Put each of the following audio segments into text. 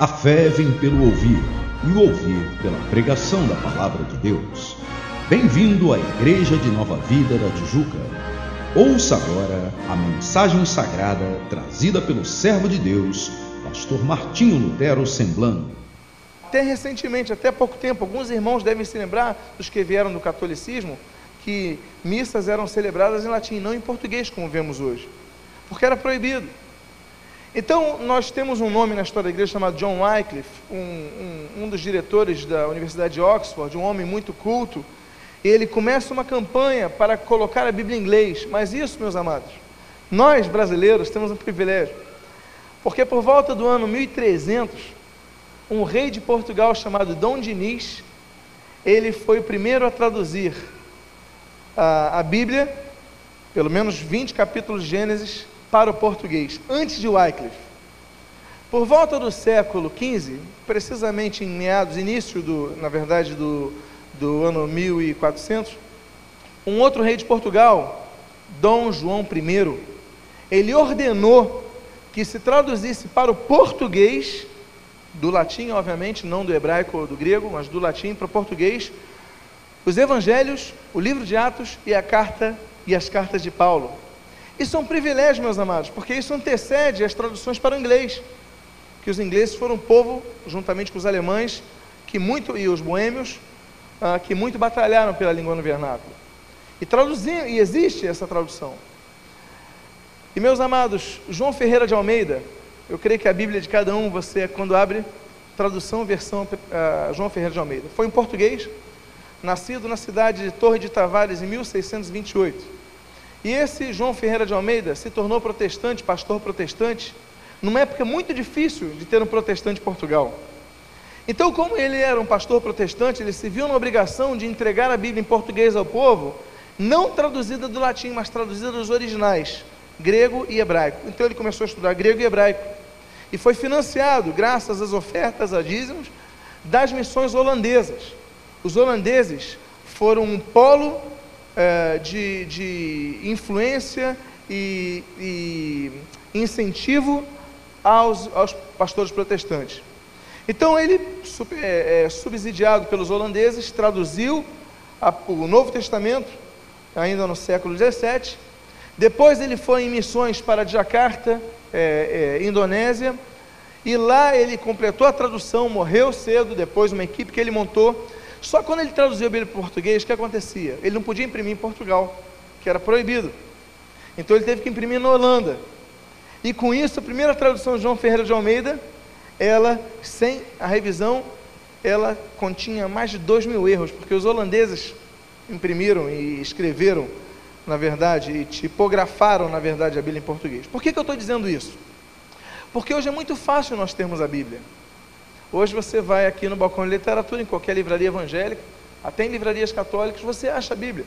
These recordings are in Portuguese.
A fé vem pelo ouvir, e o ouvir pela pregação da palavra de Deus. Bem-vindo à Igreja de Nova Vida da Tijuca. Ouça agora a mensagem sagrada trazida pelo servo de Deus, pastor Martinho Lutero Semblano. Até recentemente, até pouco tempo, alguns irmãos devem se lembrar dos que vieram do catolicismo que missas eram celebradas em latim, não em português, como vemos hoje, porque era proibido. Então, nós temos um nome na história da igreja chamado John Wycliffe, um, um, um, dos diretores da Universidade de Oxford, um homem muito culto. Ele começa uma campanha para colocar a Bíblia em inglês. Mas isso, meus amados, nós brasileiros temos um privilégio. Porque por volta do ano 1300, um rei de Portugal chamado Dom Diniz, ele foi o primeiro a traduzir a, a Bíblia, pelo menos 20 capítulos de Gênesis, para o português, antes de Wycliffe. Por volta do século XV, precisamente em meados, início do, na verdade, do, do ano 1400, um outro rei de Portugal, Dom João I, ele ordenou que se traduzisse para o português, do latim, obviamente, não do hebraico ou do grego, mas do latim para o português, os evangelhos, o livro de Atos e a carta e as cartas de Paulo. Isso é um privilégio, meus amados, porque isso antecede as traduções para o inglês. Que os ingleses foram um povo, juntamente com os alemães, que muito e os boêmios, ah, que muito batalharam pela língua no vernáculo. E traduzir, e existe essa tradução. E meus amados, João Ferreira de Almeida, eu creio que a Bíblia de cada um, você quando abre tradução, versão uh, João Ferreira de Almeida, foi em português, nascido na cidade de Torre de Tavares em 1628. E esse João Ferreira de Almeida se tornou protestante, pastor protestante, numa época muito difícil de ter um protestante em Portugal. Então, como ele era um pastor protestante, ele se viu na obrigação de entregar a Bíblia em português ao povo, não traduzida do latim, mas traduzida dos originais, grego e hebraico. Então, ele começou a estudar grego e hebraico. E foi financiado, graças às ofertas a dízimos, das missões holandesas. Os holandeses foram um polo é, de, de influência e, e incentivo aos, aos, pastores protestantes. Então ele, é, é, subsidiado pelos holandeses, traduziu o Novo Testamento, ainda no século XVII. Depois ele foi em missões para Jakarta, é, é, Indonésia, e lá ele completou a tradução, morreu cedo, depois uma equipe que ele montou só quando ele traduziu a Bíblia para o português, o que acontecia? Ele não podia imprimir em Portugal, que era proibido. Então ele teve que imprimir na Holanda. E com isso, a primeira tradução de João Ferreira de Almeida, ela, sem a revisão, ela continha mais de dois mil erros, porque os holandeses imprimiram e escreveram, na verdade, e tipografaram, na verdade, a Bíblia em português. Por que, que eu estou dizendo isso? Porque hoje é muito fácil nós termos a Bíblia. Hoje você vai aqui no balcão de literatura, em qualquer livraria evangélica, até em livrarias católicas, você acha a Bíblia.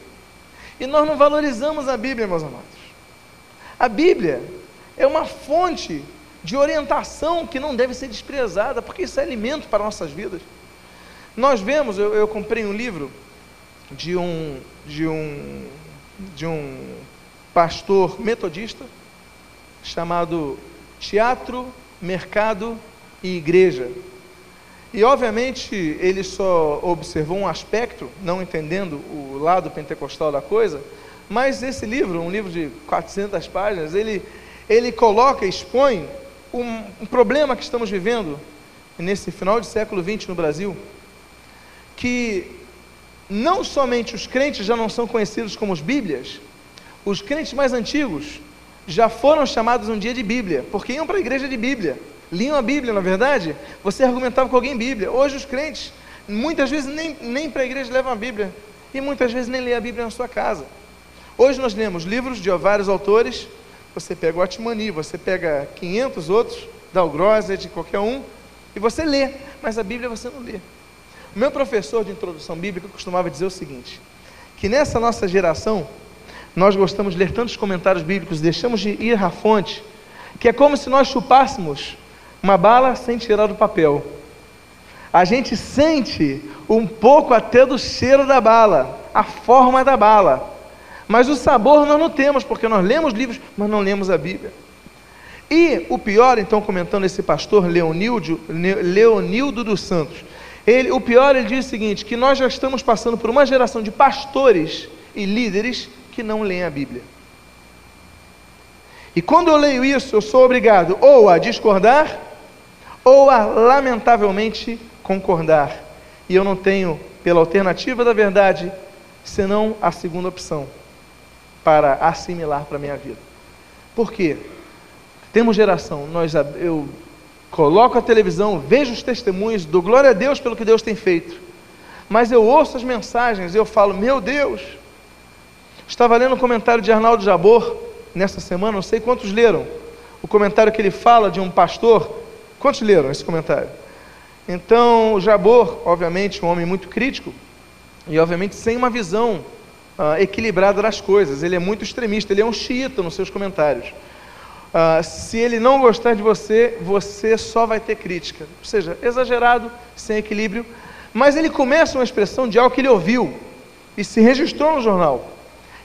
E nós não valorizamos a Bíblia, meus amados. A Bíblia é uma fonte de orientação que não deve ser desprezada, porque isso é alimento para nossas vidas. Nós vemos, eu, eu comprei um livro de um, de um, de um pastor metodista chamado Teatro, Mercado e Igreja. E obviamente ele só observou um aspecto, não entendendo o lado pentecostal da coisa, mas esse livro, um livro de 400 páginas, ele, ele coloca, expõe um, um problema que estamos vivendo nesse final de século XX no Brasil, que não somente os crentes já não são conhecidos como os Bíblias, os crentes mais antigos já foram chamados um dia de Bíblia, porque iam para a igreja de Bíblia liam a Bíblia, na é verdade, você argumentava com alguém Bíblia. Hoje os crentes, muitas vezes nem, nem para a igreja levam a Bíblia, e muitas vezes nem lê a Bíblia na sua casa. Hoje nós lemos livros de vários autores, você pega o Atmani, você pega 500 outros, da Algrosa, de qualquer um, e você lê, mas a Bíblia você não lê. O meu professor de introdução bíblica costumava dizer o seguinte: que nessa nossa geração, nós gostamos de ler tantos comentários bíblicos, deixamos de ir à fonte, que é como se nós chupássemos uma bala sem tirar do papel. A gente sente um pouco até do cheiro da bala, a forma da bala. Mas o sabor nós não temos, porque nós lemos livros, mas não lemos a Bíblia. E o pior, então, comentando esse pastor Leonildo, Leonildo dos Santos, ele, o pior, ele diz o seguinte: que nós já estamos passando por uma geração de pastores e líderes que não leem a Bíblia. E quando eu leio isso, eu sou obrigado ou a discordar, ou a lamentavelmente concordar. E eu não tenho, pela alternativa da verdade, senão a segunda opção para assimilar para a minha vida. Por quê? Temos geração, nós, eu coloco a televisão, vejo os testemunhos, dou glória a Deus pelo que Deus tem feito. Mas eu ouço as mensagens e eu falo, meu Deus. Estava lendo um comentário de Arnaldo Jabor nessa semana, não sei quantos leram. O comentário que ele fala de um pastor. Quantos leram esse comentário? Então, Jabor, obviamente, um homem muito crítico e, obviamente, sem uma visão uh, equilibrada das coisas. Ele é muito extremista, ele é um xiita nos seus comentários. Uh, se ele não gostar de você, você só vai ter crítica. Ou seja, exagerado, sem equilíbrio. Mas ele começa uma expressão de algo que ele ouviu e se registrou no jornal.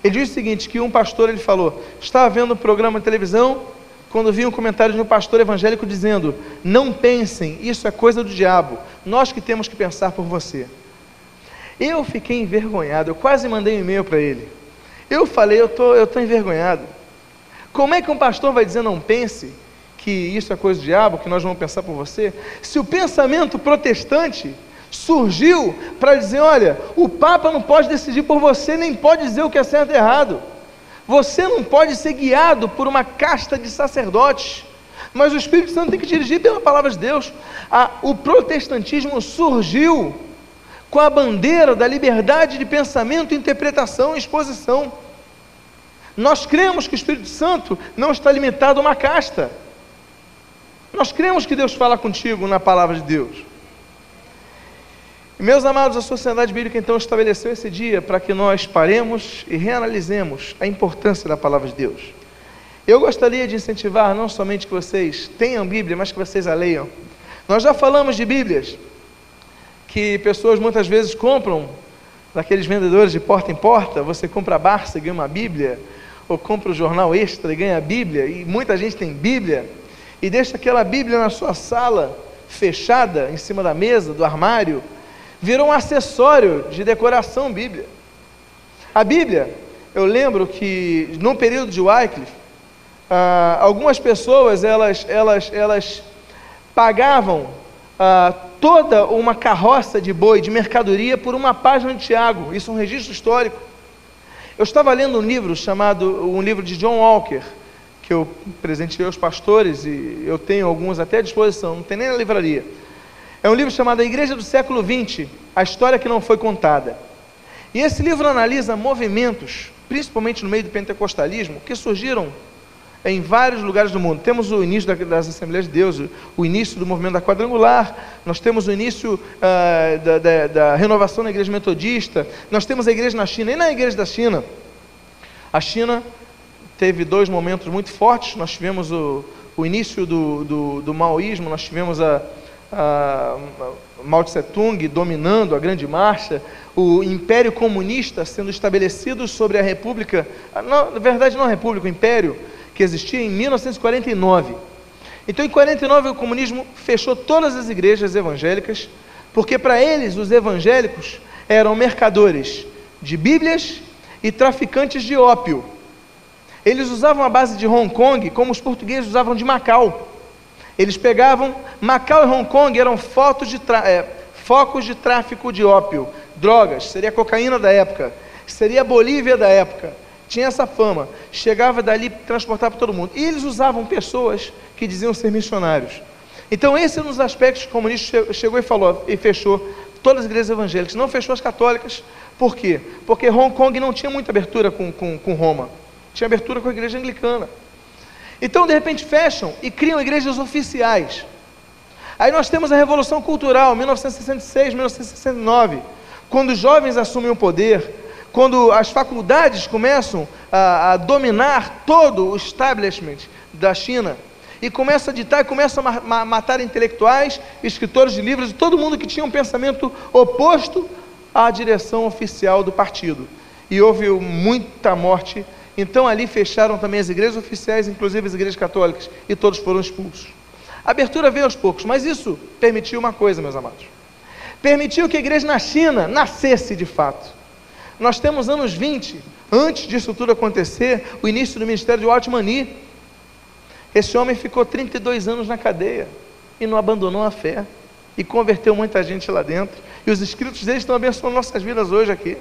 Ele diz o seguinte: que um pastor ele falou, estava vendo um programa de televisão, quando vi um comentário de um pastor evangélico dizendo: Não pensem, isso é coisa do diabo, nós que temos que pensar por você. Eu fiquei envergonhado, eu quase mandei um e-mail para ele. Eu falei: Eu estou eu tô envergonhado. Como é que um pastor vai dizer não pense que isso é coisa do diabo, que nós vamos pensar por você? Se o pensamento protestante surgiu para dizer: olha, o Papa não pode decidir por você, nem pode dizer o que é certo e errado. Você não pode ser guiado por uma casta de sacerdotes, mas o Espírito Santo tem que dirigir pela palavra de Deus. o protestantismo surgiu com a bandeira da liberdade de pensamento, interpretação e exposição. Nós cremos que o Espírito Santo não está limitado a uma casta. Nós cremos que Deus fala contigo na palavra de Deus. Meus amados, a sociedade bíblica então estabeleceu esse dia para que nós paremos e reanalisemos a importância da palavra de Deus. Eu gostaria de incentivar não somente que vocês tenham Bíblia, mas que vocês a leiam. Nós já falamos de Bíblias que pessoas muitas vezes compram daqueles vendedores de porta em porta. Você compra a Barça e ganha uma Bíblia ou compra o jornal extra e ganha a Bíblia, e muita gente tem Bíblia, e deixa aquela Bíblia na sua sala, fechada, em cima da mesa, do armário, virou um acessório de decoração Bíblia. A Bíblia, eu lembro que no período de Wycliffe, ah, algumas pessoas elas, elas, elas pagavam ah, toda uma carroça de boi de mercadoria por uma página de Tiago. Isso é um registro histórico. Eu estava lendo um livro chamado, um livro de John Walker, que eu presenteei aos pastores e eu tenho alguns até à disposição, não tem nem na livraria. É um livro chamado A Igreja do Século XX, a história que não foi contada. E esse livro analisa movimentos, principalmente no meio do pentecostalismo, que surgiram em vários lugares do mundo. Temos o início das Assembleias de Deus, o início do movimento da quadrangular, nós temos o início uh, da, da, da, renovação igreja metodista, nós temos a igreja na China, e na igreja da China, a China teve dois momentos muito fortes, nós tivemos o, o início do, do, do maoísmo, nós tivemos a Mao Tse Tung dominando a grande marcha, o império comunista sendo estabelecido sobre a república, não, na verdade não a república, o império, que existia em 1949. Então, em 49, o comunismo fechou todas as igrejas evangélicas, porque para eles, os evangélicos eram mercadores de Bíblias e traficantes de ópio. Eles usavam a base de Hong Kong como os portugueses usavam de Macau. Eles pegavam Macau e Hong Kong eram de é, focos de tráfico de ópio, drogas, seria cocaína da época, seria Bolívia da época tinha essa fama, chegava dali transportava para todo mundo. E eles usavam pessoas que diziam ser missionários. Então, esse é um dos aspectos que o comunista chegou e falou e fechou todas as igrejas evangélicas, não fechou as católicas. Por quê? Porque Hong Kong não tinha muita abertura com, com, com Roma, tinha abertura com a igreja anglicana. Então, de repente, fecham e criam igrejas oficiais. Aí nós temos a Revolução Cultural, 1966, 1969, quando os jovens assumem o poder, quando as faculdades começam a, a dominar todo o establishment da China, e começa a ditar, começa a ma matar intelectuais, escritores de livros, todo mundo que tinha um pensamento oposto à direção oficial do partido. E houve muita morte Então ali fecharam também as igrejas oficiais, inclusive as igrejas católicas, e todos foram expulsos. A abertura veio aos poucos, mas isso permitiu uma coisa, meus amados. Permitiu que a igreja na China nascesse de fato. Nós temos anos 20, antes disso tudo acontecer, o início do ministério de Watmani. Esse homem ficou 32 anos na cadeia e não abandonou a fé e converteu muita gente lá dentro. E os escritos dele estão abençoando nossas vidas hoje aqui.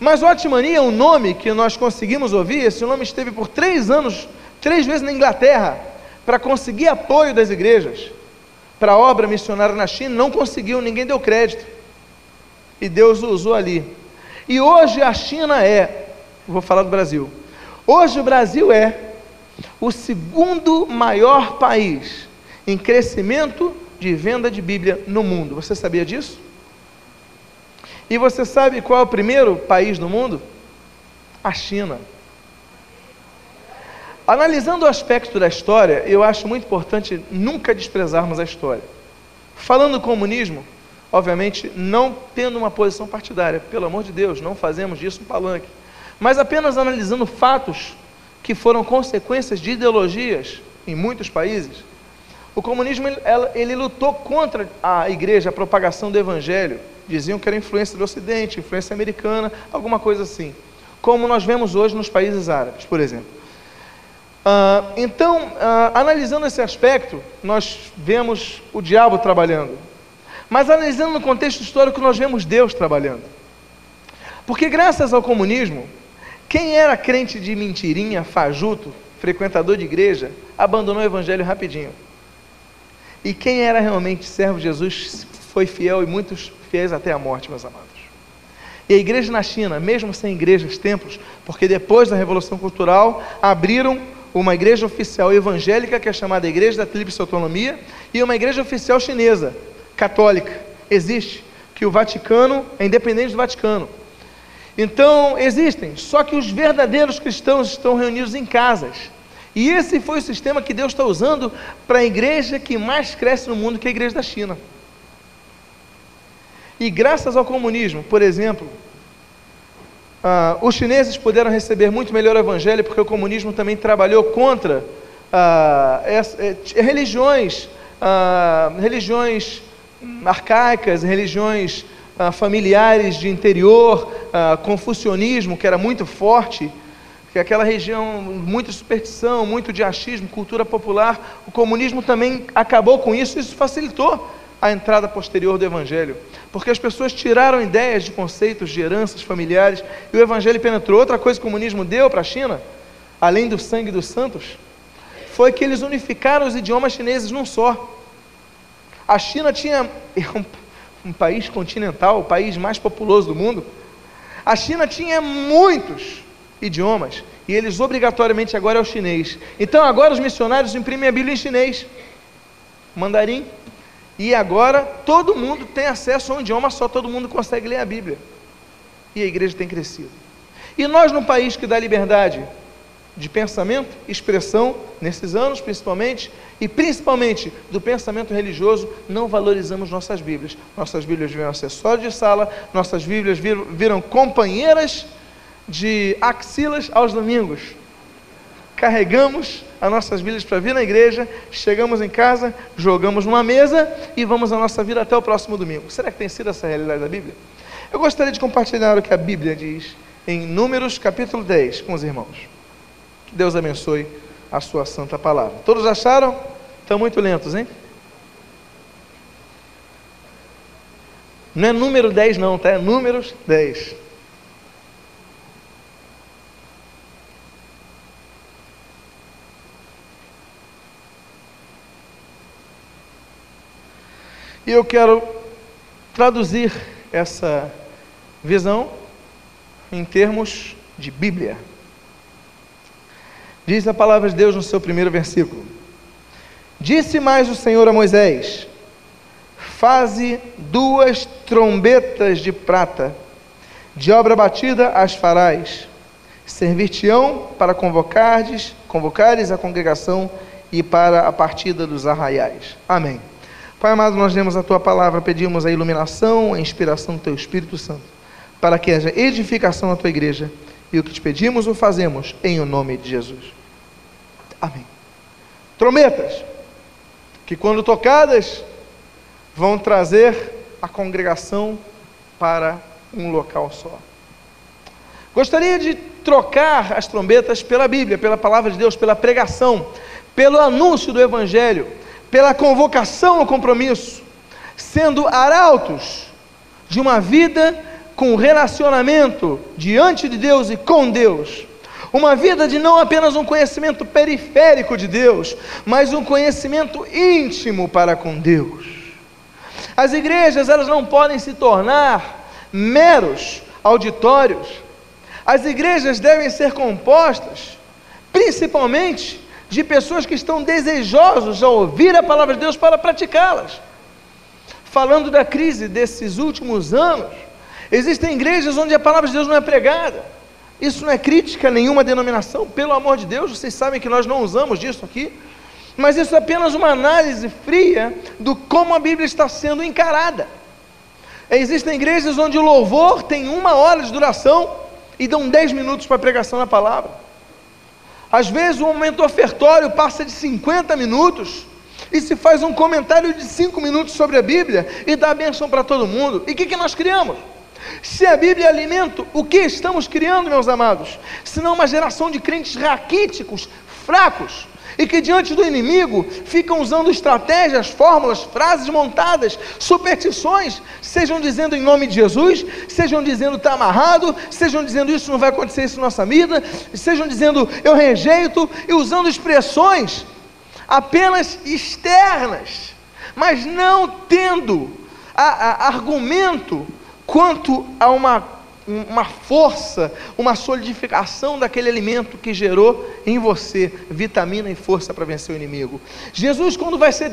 Mas Otmani é um nome que nós conseguimos ouvir. Esse nome esteve por três anos, três vezes na Inglaterra, para conseguir apoio das igrejas. Para a obra missionária na China, não conseguiu, ninguém deu crédito. E Deus o usou ali. E hoje a China é, vou falar do Brasil. Hoje o Brasil é o segundo maior país em crescimento de venda de Bíblia no mundo. Você sabia disso? E você sabe qual é o primeiro país do mundo? A China. Analisando o aspecto da história, eu acho muito importante nunca desprezarmos a história. Falando do comunismo, obviamente não tendo uma posição partidária, pelo amor de Deus, não fazemos disso um palanque, mas apenas analisando fatos que foram consequências de ideologias em muitos países. O comunismo ele, ele lutou contra a igreja, a propagação do evangelho diziam que era influência do Ocidente, influência americana, alguma coisa assim. Como nós vemos hoje nos países árabes, por exemplo. Uh, então, uh, analisando esse aspecto, nós vemos o diabo trabalhando. Mas analisando no contexto histórico, nós vemos Deus trabalhando. Porque graças ao comunismo, quem era crente de mentirinha, fajuto, frequentador de igreja, abandonou o evangelho rapidinho. E quem era realmente servo de Jesus foi fiel e muitos fiéis até a morte, meus amados. E a igreja na China, mesmo sem igrejas, templos, porque depois da Revolução Cultural abriram uma igreja oficial evangélica, que é chamada Igreja da Tríplice Autonomia, e uma igreja oficial chinesa, católica. Existe, que o Vaticano é independente do Vaticano. Então, existem, só que os verdadeiros cristãos estão reunidos em casas. E esse foi o sistema que Deus está usando para a igreja que mais cresce no mundo, que é a igreja da China. E graças ao comunismo, por exemplo, ah, os chineses puderam receber muito melhor o evangelho porque o comunismo também trabalhou contra ah, essa, é, religiões, ah, religiões arcaicas, religiões familiares de interior, confucionismo que era muito forte, que aquela região, muita superstição, muito de achismo, cultura popular, o comunismo também acabou com isso, isso facilitou a entrada posterior do Evangelho, porque as pessoas tiraram ideias de conceitos de heranças familiares e o Evangelho penetrou. Outra coisa que o comunismo deu para a China, além do sangue dos santos, foi que eles unificaram os idiomas chineses num só. A China tinha um, um país continental, o país mais populoso do mundo. A China tinha muitos idiomas e eles obrigatoriamente agora é o chinês. Então agora os missionários imprimem a Bíblia em chinês, mandarim, e agora todo mundo tem acesso a um idioma só, todo mundo consegue ler a Bíblia. E a igreja tem crescido. E nós, num país que dá liberdade de pensamento, expressão, nesses anos principalmente, e principalmente do pensamento religioso, não valorizamos nossas Bíblias. Nossas Bíblias viram acessório de sala, nossas Bíblias viram, viram companheiras de axilas aos domingos. Carregamos as nossas Bíblias para vir na igreja, chegamos em casa, jogamos numa mesa e vamos a nossa vida até o próximo domingo. Será que tem sido essa a realidade da Bíblia? Eu gostaria de compartilhar o que a Bíblia diz em Números capítulo 10 com os irmãos. Que Deus abençoe a sua santa palavra. Todos acharam? Estão muito lentos, hein? Não é número 10 não, tá? É números 10. E eu quero traduzir essa visão em termos de Bíblia. Diz a palavra de Deus no seu primeiro versículo: Disse mais o Senhor a Moisés: Faze duas trombetas de prata, de obra batida as farás, servir-te-ão para convocares, convocares a congregação e para a partida dos arraiais. Amém. Pai amado, nós lemos a tua palavra, pedimos a iluminação, a inspiração do teu Espírito Santo, para que haja edificação na tua igreja E o que te pedimos o fazemos em o nome de Jesus. Amém. Trombetas, que quando tocadas, vão trazer a congregação para um local só. Gostaria de trocar as trombetas pela Bíblia, pela palavra de Deus, pela pregação, pelo anúncio do Evangelho, pela convocação ao compromisso, sendo arautos de uma vida com relacionamento diante de Deus e com Deus. Uma vida de não apenas um conhecimento periférico de Deus, mas um conhecimento íntimo para com Deus. As igrejas, elas não podem se tornar meros auditórios. As igrejas devem ser compostas, principalmente, de pessoas que estão desejosos a ouvir a palavra de Deus para praticá-las. Falando da crise desses últimos anos, Existem igrejas onde a palavra de Deus não é pregada. Isso não é crítica a nenhuma denominação, pelo amor de Deus, vocês sabem que nós não usamos disso aqui. Mas isso é apenas uma análise fria do como a Bíblia está sendo encarada. Existem igrejas onde o louvor tem uma hora de duração e dão dez minutos para a pregação da palavra. Às vezes o momento ofertório passa de 50 minutos e se faz um comentário de cinco minutos sobre a Bíblia e dá bênção para todo mundo. E o que, que nós criamos? Se a Bíblia é alimento, o que estamos criando, meus amados? Senão uma geração de crentes raquíticos, fracos, e que diante do inimigo ficam usando estratégias, fórmulas, frases montadas, superstições, sejam dizendo em nome de Jesus, sejam dizendo está amarrado, sejam dizendo isso não vai acontecer isso na nossa vida, sejam dizendo eu rejeito, e usando expressões apenas externas, mas não tendo a, a, argumento quanto a uma, uma força, uma solidificação daquele alimento que gerou em você vitamina e força para vencer o inimigo. Jesus, quando vai ser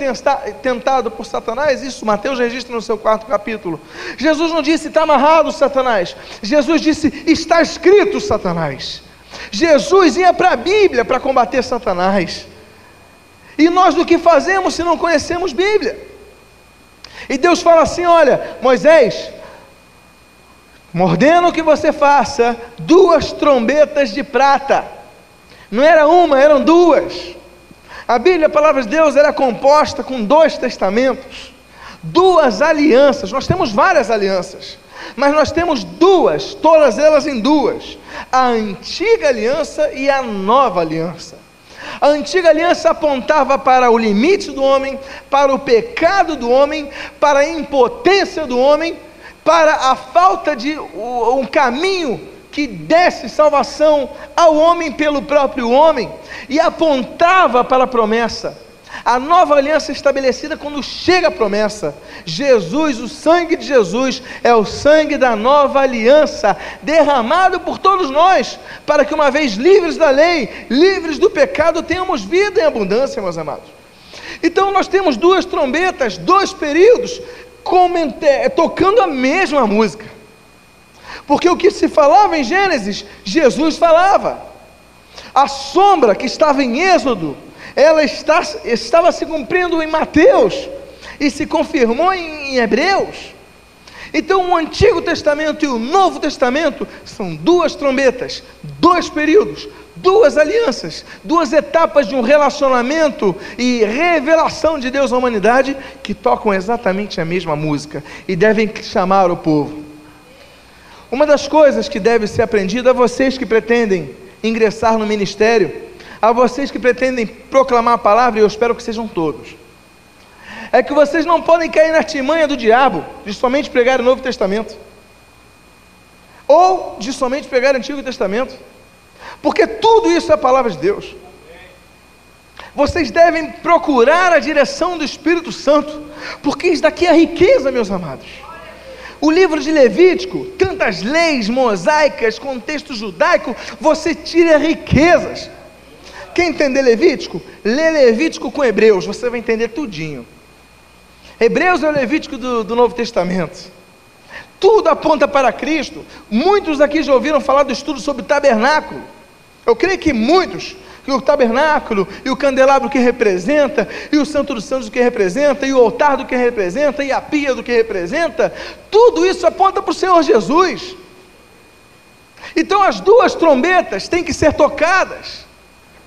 tentado por Satanás, isso Mateus registra no seu quarto capítulo. Jesus não disse está amarrado, Satanás. Jesus disse está escrito, Satanás. Jesus ia para a Bíblia para combater Satanás. E nós do que fazemos se não conhecemos Bíblia? E Deus fala assim: olha, Moisés, ordeno que você faça duas trombetas de prata. Não era uma, eram duas. A Bíblia, a palavra de Deus, era composta com dois testamentos, duas alianças. Nós temos várias alianças, mas nós temos duas, todas elas em duas: a antiga aliança e a nova aliança. A antiga aliança apontava para o limite do homem, para o pecado do homem, para a impotência do homem, para a falta de um caminho que desse salvação ao homem pelo próprio homem e apontava para a promessa. A nova aliança estabelecida quando chega a promessa. Jesus, o sangue de Jesus, é o sangue da nova aliança, derramado por todos nós, para que uma vez livres da lei, livres do pecado, tenhamos vida em abundância, meus amados. Então nós temos duas trombetas, dois períodos é, tocando a mesma música. Porque o que se falava em Gênesis, Jesus falava. A sombra que estava em Êxodo, ela está, estava se cumprindo em Mateus e se confirmou em, em Hebreus. Então, o Antigo Testamento e o Novo Testamento são duas trombetas, dois períodos, duas alianças, duas etapas de um relacionamento e revelação de Deus à humanidade que tocam exatamente a mesma música e devem chamar o povo. Uma das coisas que deve ser aprendida a vocês que pretendem ingressar no ministério, a vocês que pretendem proclamar a palavra, e eu espero que sejam todos, é que vocês não podem cair na artimanha do diabo de somente pregar o Novo Testamento, ou de somente pregar o Antigo Testamento porque tudo isso é a palavra de Deus. Vocês devem procurar a direção do Espírito Santo, porque isso daqui é riqueza, meus amados. O livro de Levítico, tantas leis mosaicas, contexto judaico, você tira riquezas. Quer entender Levítico? Lê Levítico com Hebreus, você vai entender tudinho. Hebreus é o Levítico do, do Novo Testamento. Tudo aponta para Cristo. Muitos aqui já ouviram falar do estudo sobre o tabernáculo. Eu creio que muitos, que o tabernáculo e o candelabro que representa, e o santo dos santos que representa, e o altar do que representa, e a pia do que representa, tudo isso aponta para o Senhor Jesus. Então as duas trombetas têm que ser tocadas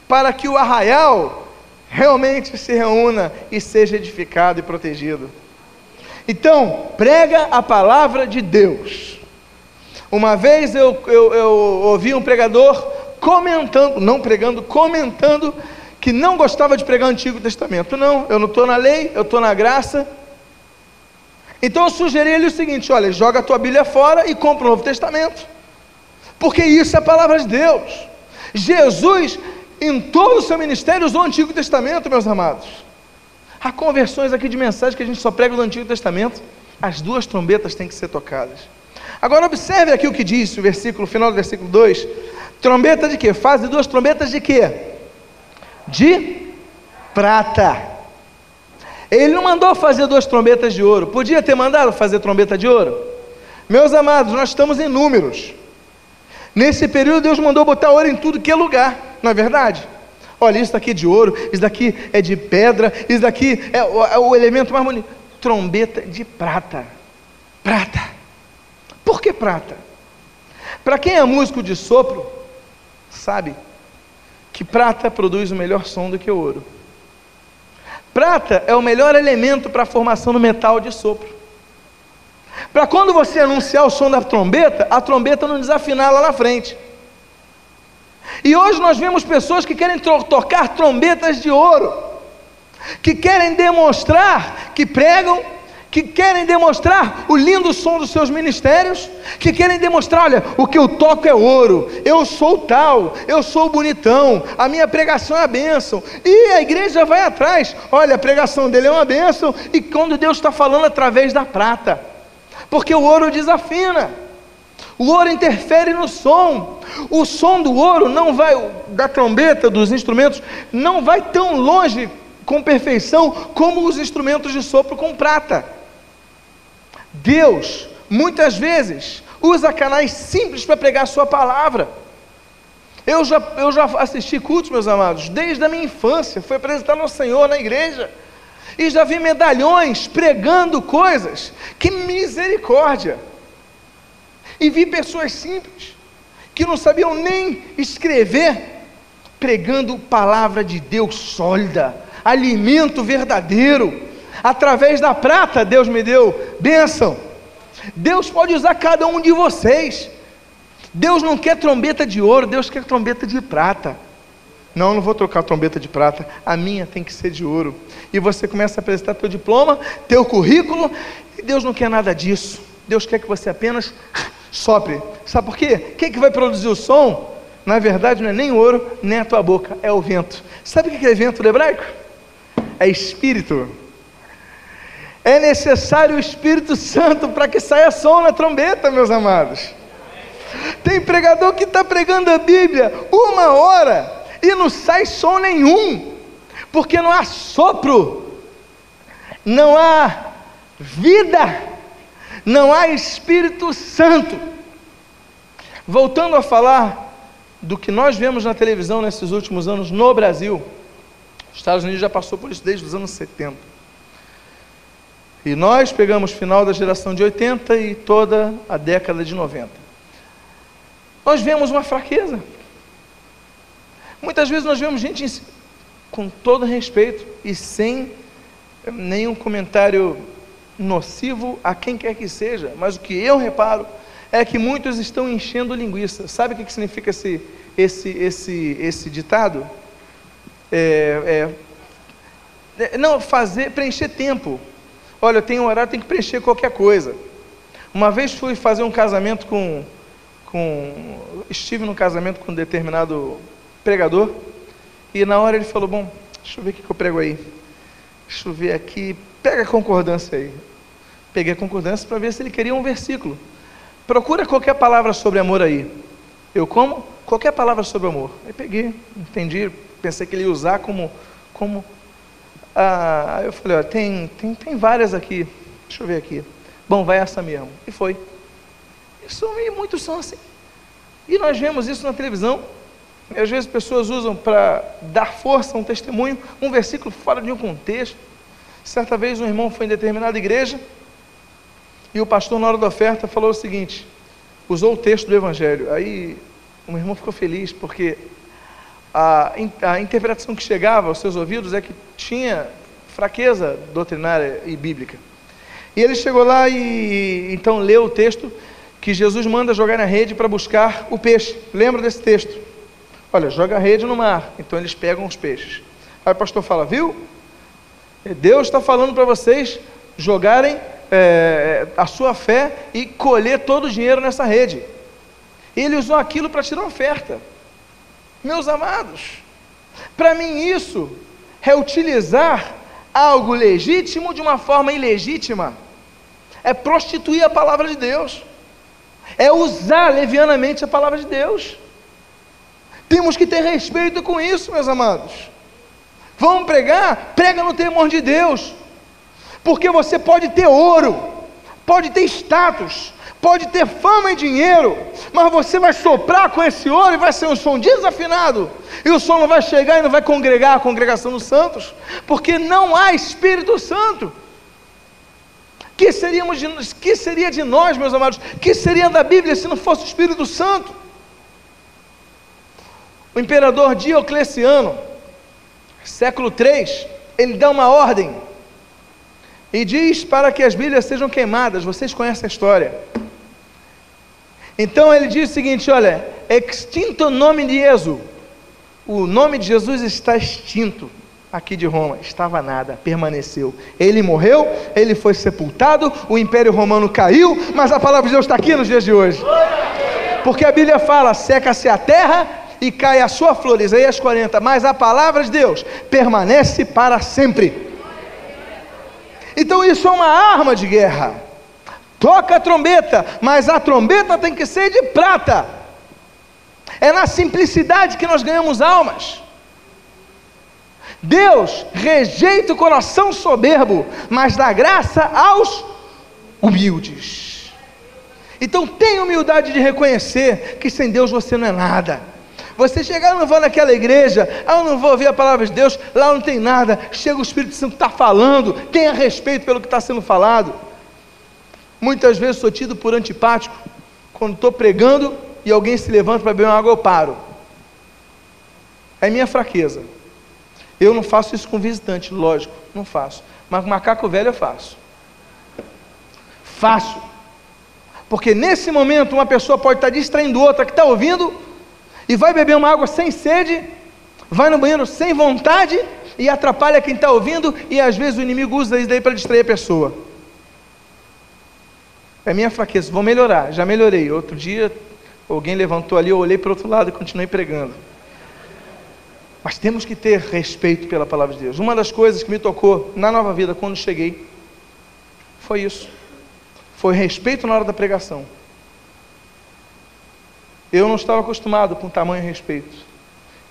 para que o arraial realmente se reúna e seja edificado e protegido. Então, prega a palavra de Deus. Uma vez eu, eu, eu ouvi um pregador comentando, não pregando, comentando que não gostava de pregar o Antigo Testamento. Não, eu não estou na lei, eu estou na graça. Então eu sugeri ele o seguinte: olha, joga a tua Bíblia fora e compra o Novo Testamento. Porque isso é a palavra de Deus. Jesus, em todo o seu ministério, usou o Antigo Testamento, meus amados. Há conversões aqui de mensagens que a gente só prega no Antigo Testamento. As duas trombetas têm que ser tocadas. Agora observe aqui o que diz o versículo, final do versículo 2. Trombeta de quê? Faz duas trombetas de quê? De prata. Ele não mandou fazer duas trombetas de ouro. Podia ter mandado fazer trombeta de ouro? Meus amados, nós estamos em números. Nesse período Deus mandou botar ouro em tudo que é lugar, não é verdade? Olha, isso daqui é de ouro, isso daqui é de pedra, isso daqui é o, é o elemento mais bonito. Trombeta de prata. Prata. Por que prata? Para quem é músico de sopro, sabe que prata produz o melhor som do que ouro. Prata é o melhor elemento para a formação do metal de sopro. Para quando você anunciar o som da trombeta, a trombeta não desafinar lá na frente. E hoje nós vemos pessoas que querem tocar trombetas de ouro, que querem demonstrar que pregam, que querem demonstrar o lindo som dos seus ministérios, que querem demonstrar, olha, o que eu toco é ouro, eu sou tal, eu sou bonitão, a minha pregação é a bênção, e a igreja vai atrás, olha, a pregação dele é uma bênção, e quando Deus está falando através da prata, porque o ouro desafina. O ouro interfere no som. O som do ouro não vai, da trombeta, dos instrumentos, não vai tão longe com perfeição como os instrumentos de sopro com prata. Deus, muitas vezes, usa canais simples para pregar a sua palavra. Eu já, eu já assisti cultos, meus amados, desde a minha infância, fui apresentar ao Senhor na igreja. E já vi medalhões pregando coisas. Que misericórdia! E vi pessoas simples, que não sabiam nem escrever, pregando palavra de Deus sólida, alimento verdadeiro. Através da prata, Deus me deu bênção. Deus pode usar cada um de vocês. Deus não quer trombeta de ouro, Deus quer trombeta de prata. Não, não vou trocar trombeta de prata, a minha tem que ser de ouro. E você começa a apresentar teu diploma, teu currículo, e Deus não quer nada disso. Deus quer que você apenas sopre. Sabe por quê? Quem que vai produzir o som? Na verdade, não é nem ouro, nem a tua boca, é o vento. Sabe o que é vento no hebraico? É espírito. É necessário o Espírito Santo para que saia som na trombeta, meus amados. Tem pregador que está pregando a Bíblia uma hora e não sai som nenhum, porque não há sopro, não há vida, não há Espírito Santo. Voltando a falar do que nós vemos na televisão nesses últimos anos no Brasil, os Estados Unidos já passou por isso desde os anos 70. E nós pegamos final da geração de 80 e toda a década de 90. Nós vemos uma fraqueza. Muitas vezes nós vemos gente com todo respeito e sem nenhum comentário nocivo a quem quer que seja, mas o que eu reparo é que muitos estão enchendo linguiça. Sabe o que significa esse, esse, esse, esse ditado? É, é, é não, fazer, preencher tempo. Olha, eu tenho um horário, tenho que preencher qualquer coisa. Uma vez fui fazer um casamento com, com estive no casamento com um determinado pregador, e na hora ele falou: Bom, deixa eu ver o que eu prego aí. Deixa eu ver aqui, pega a concordância aí. Peguei a concordância para ver se ele queria um versículo. Procura qualquer palavra sobre amor aí. Eu como? Qualquer palavra sobre amor. Aí peguei, entendi, pensei que ele ia usar como. como ah, eu falei, ó, tem, tem, tem várias aqui. Deixa eu ver aqui. Bom, vai essa mesmo. E foi. Isso e muitos são assim. E nós vemos isso na televisão. E às vezes pessoas usam para dar força a um testemunho, um versículo fora de um contexto. Certa vez um irmão foi em determinada igreja e o pastor, na hora da oferta, falou o seguinte: usou o texto do Evangelho. Aí o meu irmão ficou feliz, porque a, a interpretação que chegava aos seus ouvidos é que tinha fraqueza doutrinária e bíblica. E ele chegou lá e então leu o texto que Jesus manda jogar na rede para buscar o peixe. Lembra desse texto? Olha, joga a rede no mar, então eles pegam os peixes. Aí o pastor fala, viu? Deus está falando para vocês jogarem é, a sua fé e colher todo o dinheiro nessa rede. Ele usou aquilo para tirar oferta. Meus amados, para mim isso é utilizar algo legítimo de uma forma ilegítima, é prostituir a palavra de Deus, é usar levianamente a palavra de Deus. Temos que ter respeito com isso, meus amados. Vamos pregar? Prega no temor de Deus. Porque você pode ter ouro, pode ter status, pode ter fama e dinheiro, mas você vai soprar com esse ouro e vai ser um som desafinado, e o som não vai chegar e não vai congregar a congregação dos santos, porque não há Espírito Santo. Que, seríamos de, que seria de nós, meus amados? Que seria da Bíblia se não fosse o Espírito Santo? O imperador Diocleciano, século 3, ele dá uma ordem e diz para que as Bíblias sejam queimadas. Vocês conhecem a história. Então ele diz o seguinte: olha, extinto nome de Jesus. O nome de Jesus está extinto aqui de Roma. Estava nada, permaneceu. Ele morreu, ele foi sepultado, o Império Romano caiu, mas a palavra de Deus está aqui nos dias de hoje. Porque a Bíblia fala: seca-se a terra e cai a sua flor, Isaías 40, mas a palavra de Deus permanece para sempre. Então isso é uma arma de guerra. Toca a trombeta, mas a trombeta tem que ser de prata. É na simplicidade que nós ganhamos almas. Deus rejeita o coração soberbo, mas dá graça aos humildes. Então tenha humildade de reconhecer que sem Deus você não é nada. Você chegar, eu não vou naquela igreja, ah, eu não vou ouvir a palavra de Deus, lá não tem nada. Chega o Espírito Santo está falando, tenha respeito pelo que está sendo falado. Muitas vezes sou tido por antipático, quando estou pregando e alguém se levanta para beber uma água, eu paro. É minha fraqueza. Eu não faço isso com visitante, lógico, não faço. Mas com macaco velho eu faço. Faço. Porque nesse momento uma pessoa pode estar distraindo outra que está ouvindo e vai beber uma água sem sede, vai no banheiro sem vontade e atrapalha quem está ouvindo, e às vezes o inimigo usa isso daí para distrair a pessoa. É minha fraqueza, vou melhorar, já melhorei. Outro dia, alguém levantou ali, eu olhei para o outro lado e continuei pregando. Mas temos que ter respeito pela palavra de Deus. Uma das coisas que me tocou na nova vida quando cheguei foi isso. Foi respeito na hora da pregação. Eu não estava acostumado com tamanho respeito.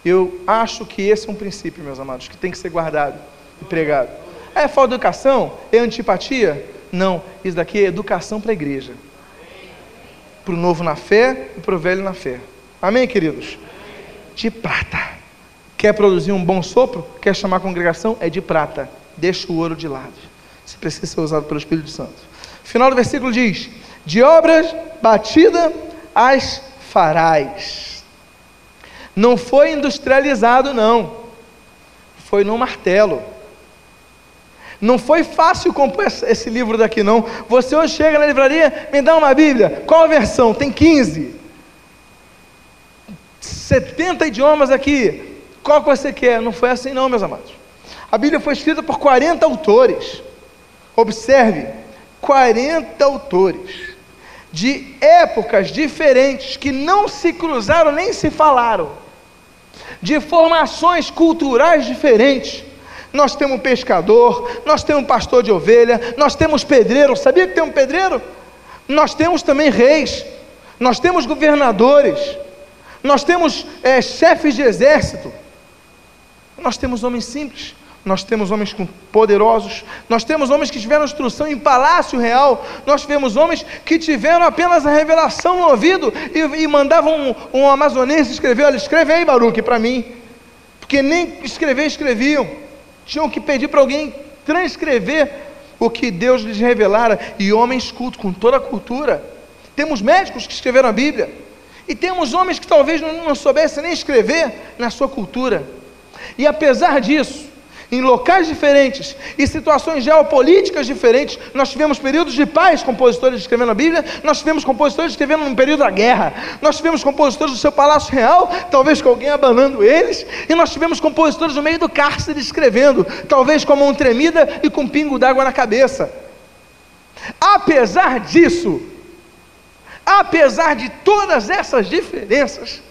Eu acho que esse é um princípio, meus amados, que tem que ser guardado e pregado. É falta de educação? É antipatia? Não, isso daqui é educação para a igreja. Para o novo na fé e para o velho na fé. Amém, queridos? De prata. Quer produzir um bom sopro? Quer chamar a congregação? É de prata. Deixa o ouro de lado. Se precisa ser usado pelo Espírito Santo. Final do versículo diz: De obras batida as farás. Não foi industrializado, não. Foi no martelo. Não foi fácil compor esse livro daqui, não. Você hoje chega na livraria, me dá uma Bíblia. Qual a versão? Tem 15. 70 idiomas aqui. Qual que você quer? Não foi assim, não, meus amados. A Bíblia foi escrita por 40 autores. Observe: 40 autores de épocas diferentes que não se cruzaram nem se falaram, de formações culturais diferentes. Nós temos pescador, nós temos pastor de ovelha, nós temos pedreiro. Sabia que tem um pedreiro? Nós temos também reis, nós temos governadores, nós temos é, chefes de exército, nós temos homens simples nós temos homens poderosos, nós temos homens que tiveram instrução em palácio real, nós tivemos homens que tiveram apenas a revelação no ouvido e, e mandavam um, um amazonense escrever, olha, escreve aí Baruque para mim, porque nem escrever escreviam, tinham que pedir para alguém transcrever o que Deus lhes revelara, e homens cultos com toda a cultura, temos médicos que escreveram a Bíblia, e temos homens que talvez não, não soubessem nem escrever na sua cultura. E apesar disso, em locais diferentes e situações geopolíticas diferentes. Nós tivemos períodos de paz, compositores escrevendo a Bíblia, nós tivemos compositores escrevendo no período da guerra, nós tivemos compositores do seu palácio real, talvez com alguém abanando eles, e nós tivemos compositores no meio do cárcere escrevendo, talvez com a mão tremida e com um pingo d'água na cabeça. Apesar disso, apesar de todas essas diferenças,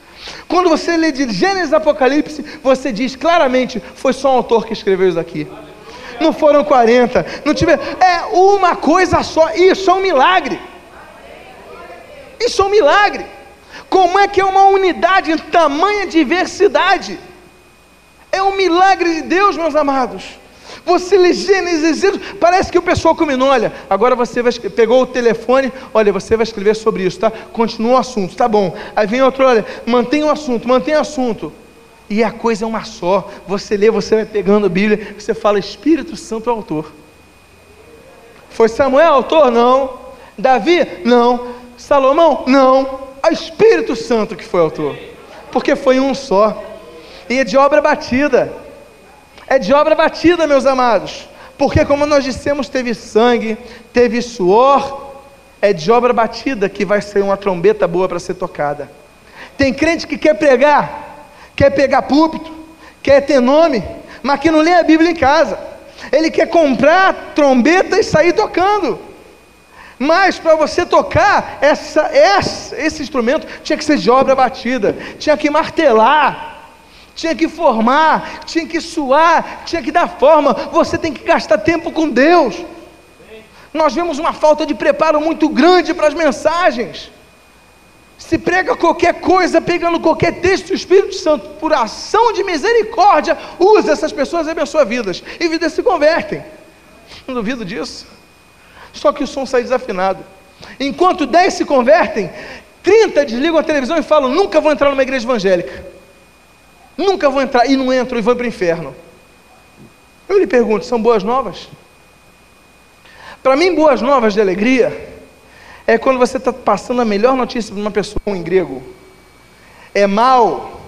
quando você lê de Gênesis Apocalipse, você diz claramente: foi só um autor que escreveu isso aqui. Não foram 40, não tiver. É uma coisa só. Isso é um milagre. Isso é um milagre. Como é que é uma unidade em tamanha diversidade? É um milagre de Deus, meus amados. Você lê Gênesis, parece que o pessoal combinou, olha, agora você vai, pegou o telefone, olha, você vai escrever sobre isso, tá? Continua o assunto, tá bom. Aí vem outro, olha, mantém o assunto, mantém o assunto. E a coisa é uma só. Você lê, você vai pegando a Bíblia, você fala, Espírito Santo é o autor. Foi Samuel autor? Não. Davi? Não. Salomão? Não. É Espírito Santo que foi autor. Porque foi um só. E é de obra batida é de obra batida, meus amados, porque, como nós dissemos, teve sangue, teve suor, é de obra batida que vai ser uma trombeta boa para ser tocada. Tem crente que quer pregar, quer pegar púlpito, quer ter nome, mas que não lê a Bíblia em casa. Ele quer comprar trombeta e sair tocando. Mas para você tocar essa, essa, esse instrumento, tinha que ser de obra batida, tinha que martelar tinha que formar, tinha que suar, tinha que dar forma. Você tem que gastar tempo com Deus. Nós vemos uma falta de preparo muito grande para as mensagens. Se prega qualquer coisa, pegando qualquer texto, o Espírito Santo, por ação de misericórdia, usa essas pessoas e abençoa vidas. E vidas se convertem. Não duvido disso. Só que o som sai desafinado. Enquanto 10 se convertem, 30 desligam a televisão e falam: nunca vou entrar numa igreja evangélica. Nunca vou entrar e não entro e vou para o inferno. Eu lhe pergunto: são boas novas? Para mim, boas novas de alegria é quando você está passando a melhor notícia para uma pessoa em grego. É mal,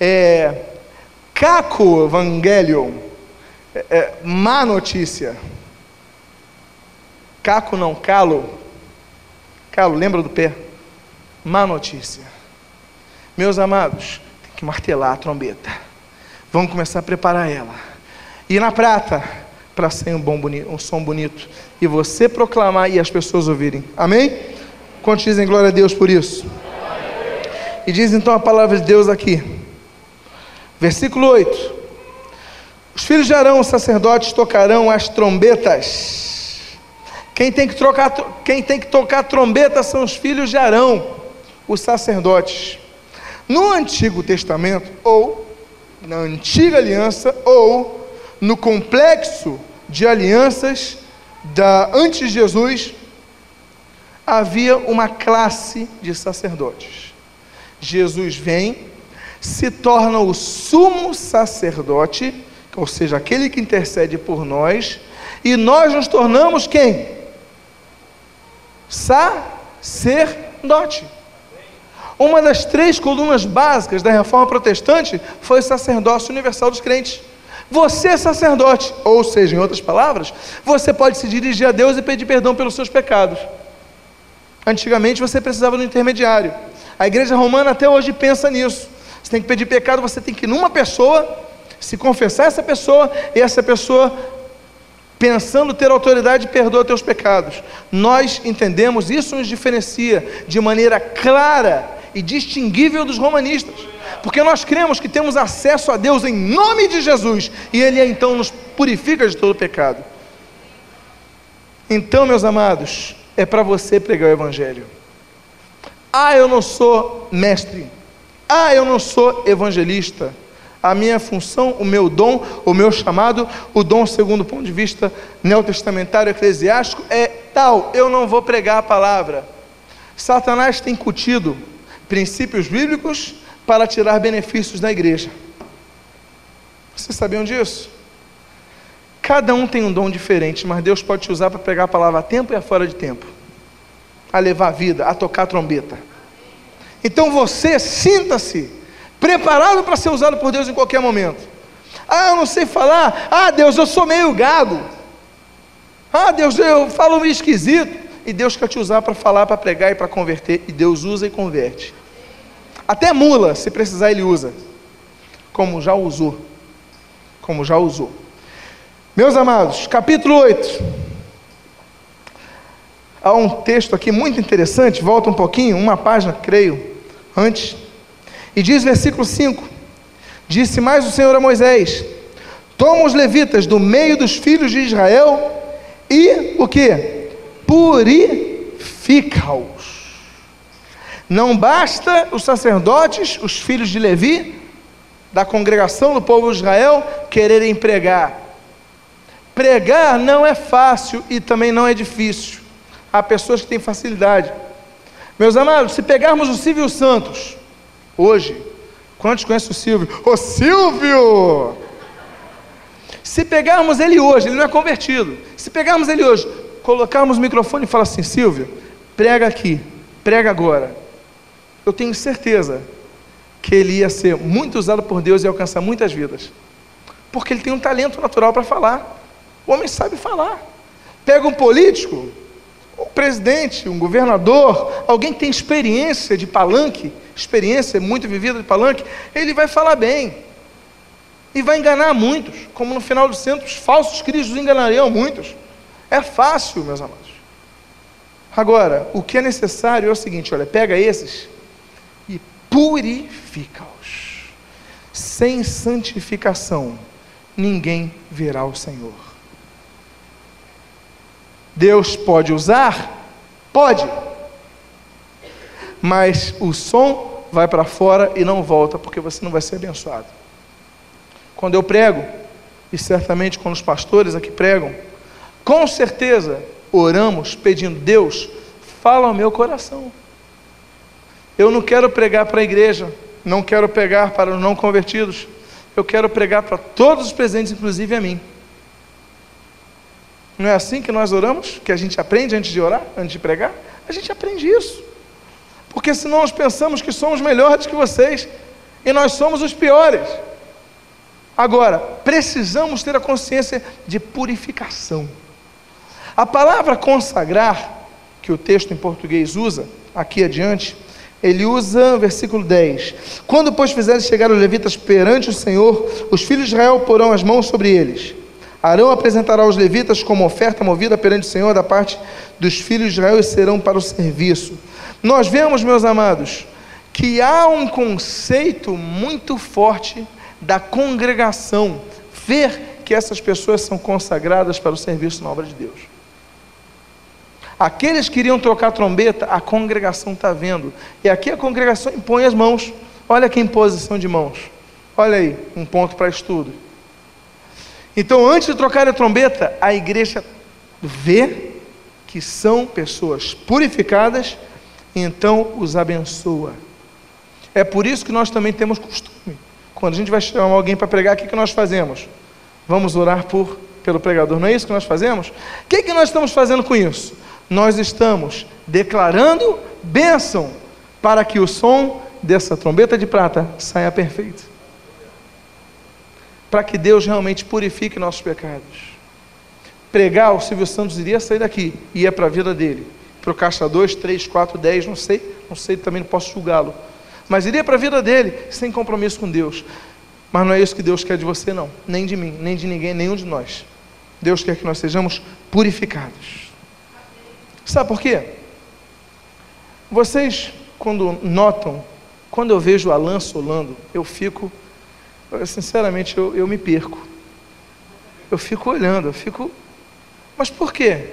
é caco evangelion, é, é, má notícia. Caco não, calo. Calo, lembra do pé? Má notícia. Meus amados, que martelar a trombeta. Vamos começar a preparar ela. E na prata, para ser um, bom, um som bonito. E você proclamar e as pessoas ouvirem. Amém? Quantos dizem glória a Deus por isso? E diz então a palavra de Deus aqui. Versículo 8. Os filhos de Arão, os sacerdotes, tocarão as trombetas. Quem tem que, trocar, quem tem que tocar trombeta são os filhos de Arão, os sacerdotes. No Antigo Testamento, ou na Antiga Aliança, ou no complexo de alianças da antes de Jesus, havia uma classe de sacerdotes. Jesus vem, se torna o sumo sacerdote, ou seja, aquele que intercede por nós, e nós nos tornamos quem? Sacerdote. Uma das três colunas básicas da reforma protestante foi o sacerdócio universal dos crentes. Você é sacerdote, ou seja, em outras palavras, você pode se dirigir a Deus e pedir perdão pelos seus pecados. Antigamente você precisava de um intermediário. A igreja romana até hoje pensa nisso. Você tem que pedir pecado, você tem que ir numa pessoa, se confessar essa pessoa, e essa pessoa, pensando ter autoridade, perdoa teus pecados. Nós entendemos, isso nos diferencia de maneira clara e distinguível dos romanistas, porque nós cremos que temos acesso a Deus em nome de Jesus e Ele então nos purifica de todo pecado. Então, meus amados, é para você pregar o Evangelho. Ah, eu não sou mestre. Ah, eu não sou evangelista. A minha função, o meu dom, o meu chamado, o dom segundo o ponto de vista neotestamentário eclesiástico é tal. Eu não vou pregar a palavra. Satanás tem incutido princípios bíblicos para tirar benefícios da igreja. Vocês sabiam disso? Cada um tem um dom diferente, mas Deus pode te usar para pregar a palavra a tempo e a fora de tempo. a levar a vida, a tocar a trombeta. Então você sinta-se preparado para ser usado por Deus em qualquer momento. Ah, eu não sei falar. Ah, Deus, eu sou meio gado. Ah, Deus, eu falo meio esquisito. E Deus quer te usar para falar, para pregar e para converter. E Deus usa e converte. Até mula, se precisar, Ele usa. Como já usou. Como já usou. Meus amados, capítulo 8. Há um texto aqui muito interessante, volta um pouquinho, uma página, creio, antes. E diz versículo 5: Disse mais o Senhor a Moisés: Toma os levitas do meio dos filhos de Israel e o que? Purifica-os. Não basta os sacerdotes, os filhos de Levi, da congregação do povo de Israel, quererem pregar. Pregar não é fácil e também não é difícil. Há pessoas que têm facilidade. Meus amados, se pegarmos o Silvio Santos, hoje, quantos conhecem o Silvio? Ô Silvio! Se pegarmos ele hoje, ele não é convertido. Se pegarmos ele hoje, colocarmos o microfone e falar assim: Silvio, prega aqui, prega agora. Eu tenho certeza que ele ia ser muito usado por Deus e alcançar muitas vidas. Porque ele tem um talento natural para falar. O homem sabe falar. Pega um político, um presidente, um governador, alguém que tem experiência de palanque, experiência muito vivida de palanque, ele vai falar bem. E vai enganar muitos, como no final dos tempos, falsos cristos enganariam muitos. É fácil, meus amados. Agora, o que é necessário é o seguinte: olha, pega esses e purifica-os. Sem santificação, ninguém verá o Senhor. Deus pode usar? Pode. Mas o som vai para fora e não volta, porque você não vai ser abençoado. Quando eu prego, e certamente quando os pastores aqui pregam, com certeza oramos pedindo, Deus, fala ao meu coração. Eu não quero pregar para a igreja, não quero pregar para os não convertidos, eu quero pregar para todos os presentes, inclusive a mim. Não é assim que nós oramos? Que a gente aprende antes de orar, antes de pregar? A gente aprende isso. Porque senão nós pensamos que somos melhores que vocês e nós somos os piores. Agora, precisamos ter a consciência de purificação. A palavra consagrar, que o texto em português usa, aqui adiante, ele usa versículo 10: Quando, pois, fizeres chegar os levitas perante o Senhor, os filhos de Israel porão as mãos sobre eles Arão apresentará os levitas como oferta movida perante o Senhor da parte dos filhos de Israel e serão para o serviço. Nós vemos, meus amados, que há um conceito muito forte da congregação, ver que essas pessoas são consagradas para o serviço na obra de Deus. Aqueles que iriam trocar trombeta, a congregação está vendo. E aqui a congregação impõe as mãos. Olha que imposição de mãos. Olha aí, um ponto para estudo. Então, antes de trocar a trombeta, a igreja vê que são pessoas purificadas e então os abençoa. É por isso que nós também temos costume. Quando a gente vai chamar alguém para pregar, o que, que nós fazemos? Vamos orar por, pelo pregador. Não é isso que nós fazemos? O que, que nós estamos fazendo com isso? Nós estamos declarando bênção para que o som dessa trombeta de prata saia perfeito para que Deus realmente purifique nossos pecados. Pregar, o Silvio Santos iria sair daqui, ia para a vida dele, para o caixa 2, 3, 4, 10, não sei, não sei, também não posso julgá-lo, mas iria para a vida dele, sem compromisso com Deus. Mas não é isso que Deus quer de você, não, nem de mim, nem de ninguém, nenhum de nós. Deus quer que nós sejamos purificados. Sabe por quê? Vocês, quando notam, quando eu vejo Alan solando, eu fico sinceramente, eu, eu me perco. Eu fico olhando, eu fico. Mas por quê?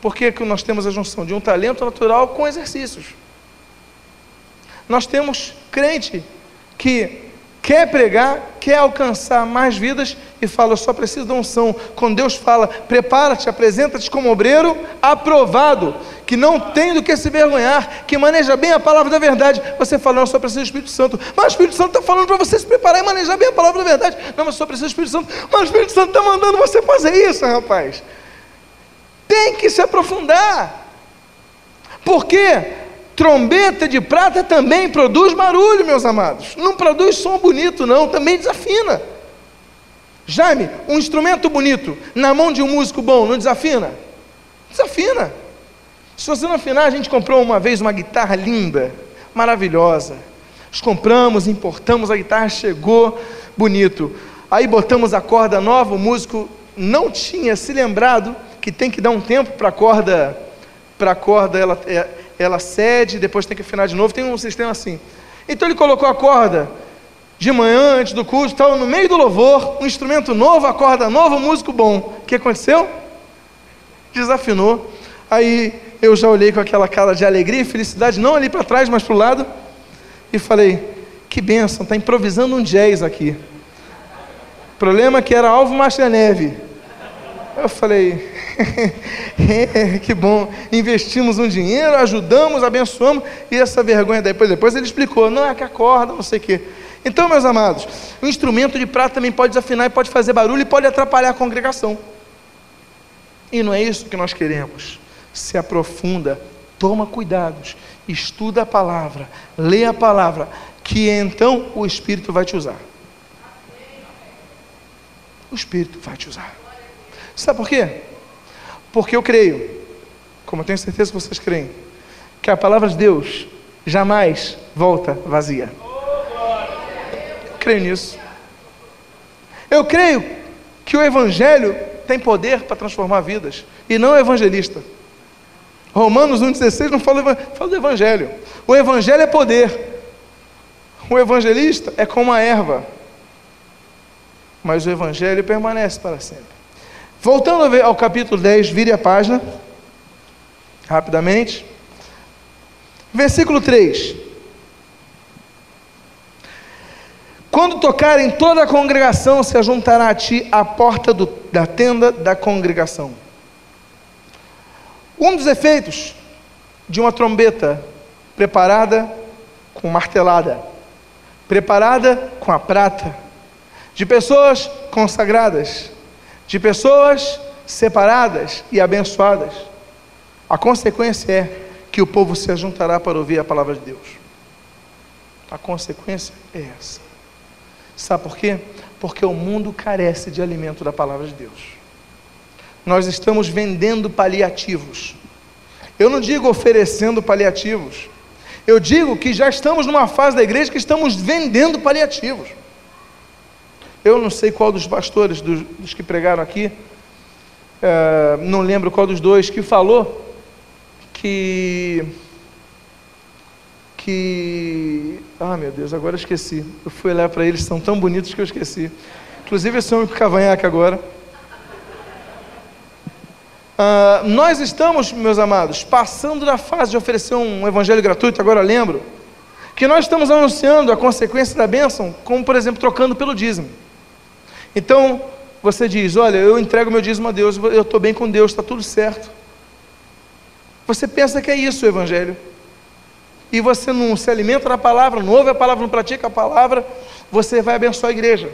Porque que nós temos a junção de um talento natural com exercícios. Nós temos crente que quer pregar, quer alcançar mais vidas e fala, eu só preciso da unção. Quando Deus fala, prepara-te, apresenta-te como obreiro aprovado, que não tem do que se vergonhar, que maneja bem a palavra da verdade. Você fala, não, eu só preciso do Espírito Santo. Mas o Espírito Santo está falando para você se preparar e manejar bem a palavra da verdade. Não, mas eu só preciso do Espírito Santo. Mas o Espírito Santo está mandando você fazer isso, rapaz. Tem que se aprofundar. Porque trombeta de prata também produz barulho, meus amados. Não produz som bonito, não, também desafina. Jaime, um instrumento bonito na mão de um músico bom não desafina? Desafina. Se você não afinar, a gente comprou uma vez uma guitarra linda, maravilhosa. Nós compramos, importamos, a guitarra chegou, bonito. Aí botamos a corda nova, o músico não tinha se lembrado que tem que dar um tempo para a corda, para a corda ela, é, ela cede, depois tem que afinar de novo, tem um sistema assim. Então ele colocou a corda de manhã, antes do culto, estava no meio do louvor, um instrumento novo, a corda nova, um músico bom. O que aconteceu? Desafinou. Aí eu já olhei com aquela cara de alegria e felicidade, não ali para trás, mas para o lado, e falei: que bênção, está improvisando um jazz aqui. Problema é que era Alvo Master Neve. Eu falei, é, que bom, investimos um dinheiro, ajudamos, abençoamos, e essa vergonha depois, depois ele explicou, não é que acorda, não sei o quê. Então, meus amados, o instrumento de prata também pode desafinar e pode fazer barulho e pode atrapalhar a congregação. E não é isso que nós queremos. Se aprofunda, toma cuidados, estuda a palavra, lê a palavra, que então o Espírito vai te usar. O Espírito vai te usar. Sabe por quê? Porque eu creio, como eu tenho certeza que vocês creem, que a palavra de Deus jamais volta vazia. Eu creio nisso. Eu creio que o Evangelho tem poder para transformar vidas, e não o evangelista. Romanos 1,16 não fala, fala do Evangelho. O Evangelho é poder. O evangelista é como a erva, mas o Evangelho permanece para sempre. Voltando ao capítulo 10, vire a página, rapidamente. Versículo 3. Quando tocarem, toda a congregação se ajuntará a ti à porta do, da tenda da congregação. Um dos efeitos de uma trombeta preparada com martelada, preparada com a prata, de pessoas consagradas, de pessoas separadas e abençoadas. A consequência é que o povo se ajuntará para ouvir a palavra de Deus. A consequência é essa. Sabe por quê? Porque o mundo carece de alimento da palavra de Deus. Nós estamos vendendo paliativos. Eu não digo oferecendo paliativos. Eu digo que já estamos numa fase da igreja que estamos vendendo paliativos. Eu não sei qual dos pastores, dos, dos que pregaram aqui, é, não lembro qual dos dois, que falou que. que. Ah, meu Deus, agora eu esqueci. Eu fui olhar para eles, são tão bonitos que eu esqueci. Inclusive esse homem com cavanhaque agora. Uh, nós estamos, meus amados, passando da fase de oferecer um evangelho gratuito, agora lembro, que nós estamos anunciando a consequência da bênção, como por exemplo, trocando pelo dízimo. Então, você diz: Olha, eu entrego meu dízimo a Deus, eu estou bem com Deus, está tudo certo. Você pensa que é isso o Evangelho. E você não se alimenta da palavra, não ouve a palavra, não pratica a palavra, você vai abençoar a igreja.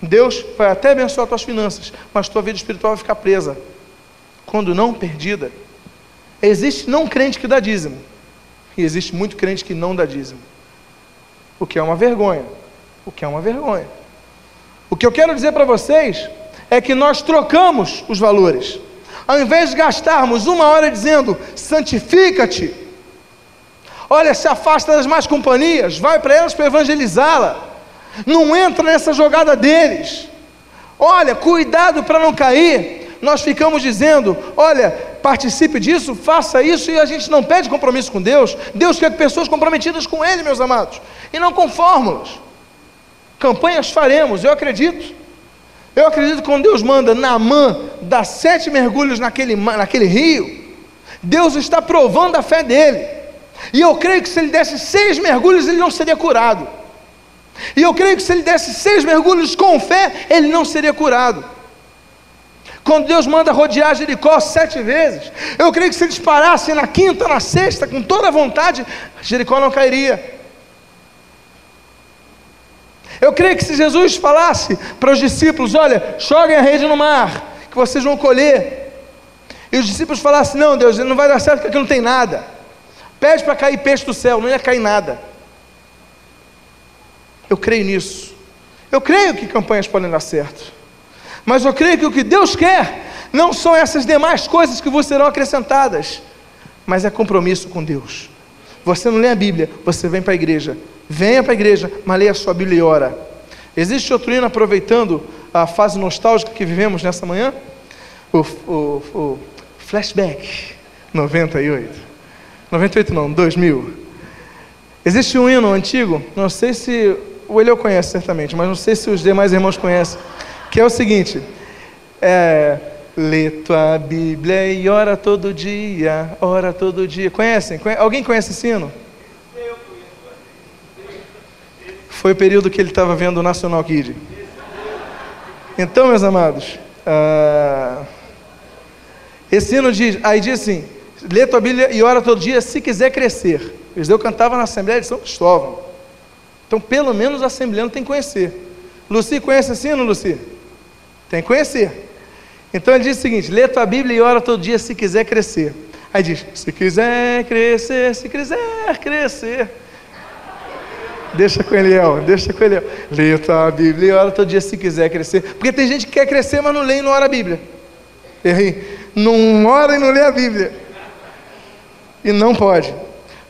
Deus vai até abençoar as tuas finanças, mas tua vida espiritual vai ficar presa, quando não perdida. Existe não crente que dá dízimo, e existe muito crente que não dá dízimo, o que é uma vergonha. O que é uma vergonha. O que eu quero dizer para vocês é que nós trocamos os valores. Ao invés de gastarmos uma hora dizendo santifica-te, olha, se afasta das más companhias, vai para elas para evangelizá-la, não entra nessa jogada deles. Olha, cuidado para não cair. Nós ficamos dizendo: olha, participe disso, faça isso, e a gente não pede compromisso com Deus. Deus quer pessoas comprometidas com Ele, meus amados, e não com fórmulas. Campanhas faremos, eu acredito. Eu acredito que quando Deus manda Naamã dar sete mergulhos naquele, naquele rio, Deus está provando a fé dele. E eu creio que se ele desse seis mergulhos, ele não seria curado. E eu creio que se ele desse seis mergulhos com fé, ele não seria curado. Quando Deus manda rodear Jericó sete vezes, eu creio que se eles parassem na quinta, na sexta, com toda a vontade, Jericó não cairia. Eu creio que se Jesus falasse para os discípulos: Olha, joguem a rede no mar, que vocês vão colher. E os discípulos falassem: Não, Deus, não vai dar certo porque aqui não tem nada. Pede para cair peixe do céu, não ia cair nada. Eu creio nisso. Eu creio que campanhas podem dar certo. Mas eu creio que o que Deus quer não são essas demais coisas que vos serão acrescentadas, mas é compromisso com Deus. Você não lê a Bíblia, você vem para a igreja. Venha para a igreja, mas leia a sua Bíblia e ora. Existe outro hino aproveitando a fase nostálgica que vivemos nessa manhã? O, o, o Flashback 98. 98 não, 2000. Existe um hino antigo, não sei se o Eliel conhece certamente, mas não sei se os demais irmãos conhecem, que é o seguinte: é, Lê tua Bíblia e ora todo dia, ora todo dia. Conhecem? Alguém conhece esse hino? Foi o período que ele estava vendo o National Kid. Então, meus amados, uh, esse hino diz, aí diz assim: lê tua Bíblia e ora todo dia se quiser crescer. Eu cantava na Assembleia de São Cristóvão. Então, pelo menos a Assembleia tem que conhecer. Luci, conhece esse hino, Luci? Tem que conhecer. Então ele diz o seguinte: lê tua Bíblia e ora todo dia se quiser crescer. Aí diz: se quiser crescer, se quiser crescer. Deixa com Eliel, deixa com Eliel. Lê tua Bíblia e ora todo dia se quiser crescer. Porque tem gente que quer crescer, mas não lê e não ora a Bíblia. Errei. Não ora e não lê a Bíblia. E não pode.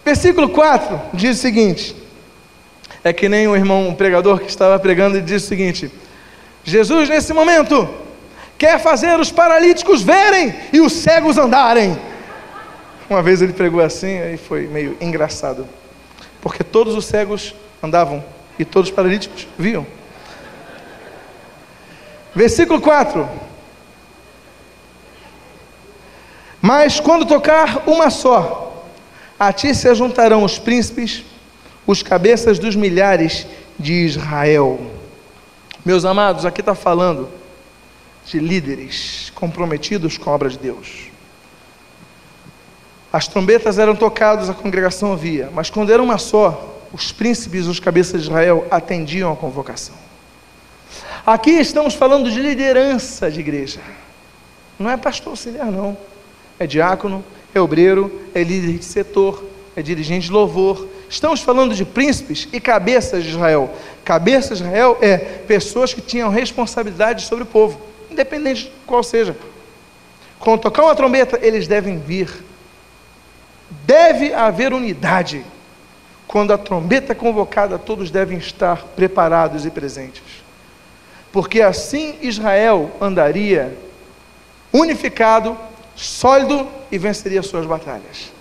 Versículo 4 diz o seguinte: é que nem o irmão um pregador que estava pregando e diz o seguinte: Jesus, nesse momento, quer fazer os paralíticos verem e os cegos andarem. Uma vez ele pregou assim, aí foi meio engraçado, porque todos os cegos andavam e todos os paralíticos viam. Versículo 4: Mas quando tocar uma só, a ti se juntarão os príncipes, os cabeças dos milhares de Israel. Meus amados, aqui está falando de líderes comprometidos com a obra de Deus. As trombetas eram tocadas, a congregação ouvia, mas quando era uma só, os príncipes, os cabeças de Israel atendiam à convocação. Aqui estamos falando de liderança de igreja. Não é pastor auxiliar, não. É diácono, é obreiro, é líder de setor, é dirigente de louvor. Estamos falando de príncipes e cabeças de Israel. Cabeças de Israel é pessoas que tinham responsabilidade sobre o povo independente de qual seja. Quando tocar uma trombeta, eles devem vir. Deve haver unidade. Quando a trombeta é convocada, todos devem estar preparados e presentes. Porque assim Israel andaria unificado, sólido e venceria suas batalhas.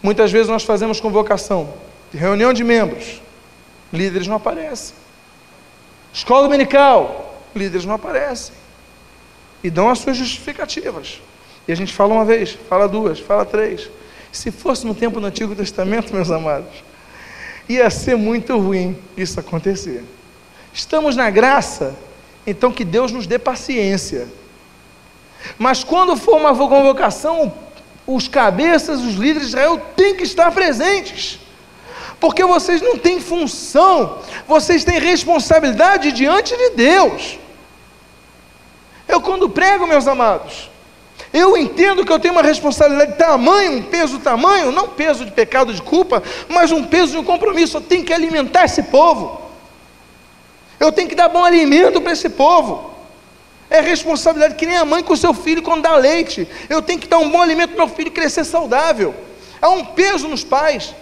Muitas vezes nós fazemos convocação reunião de membros, líderes não aparecem. Escola dominical, líderes não aparecem. E dão as suas justificativas. E a gente fala uma vez, fala duas, fala três. Se fosse no tempo do Antigo Testamento, meus amados, ia ser muito ruim isso acontecer. Estamos na graça, então que Deus nos dê paciência. Mas quando for uma convocação, os cabeças, os líderes de Israel têm que estar presentes porque vocês não têm função, vocês têm responsabilidade diante de Deus. Eu, quando prego, meus amados, eu entendo que eu tenho uma responsabilidade de tamanho, um peso tamanho, não peso de pecado, de culpa, mas um peso de um compromisso. Eu tenho que alimentar esse povo. Eu tenho que dar bom alimento para esse povo. É responsabilidade que nem a mãe com seu filho quando dá leite. Eu tenho que dar um bom alimento para o meu filho crescer saudável. Há um peso nos pais.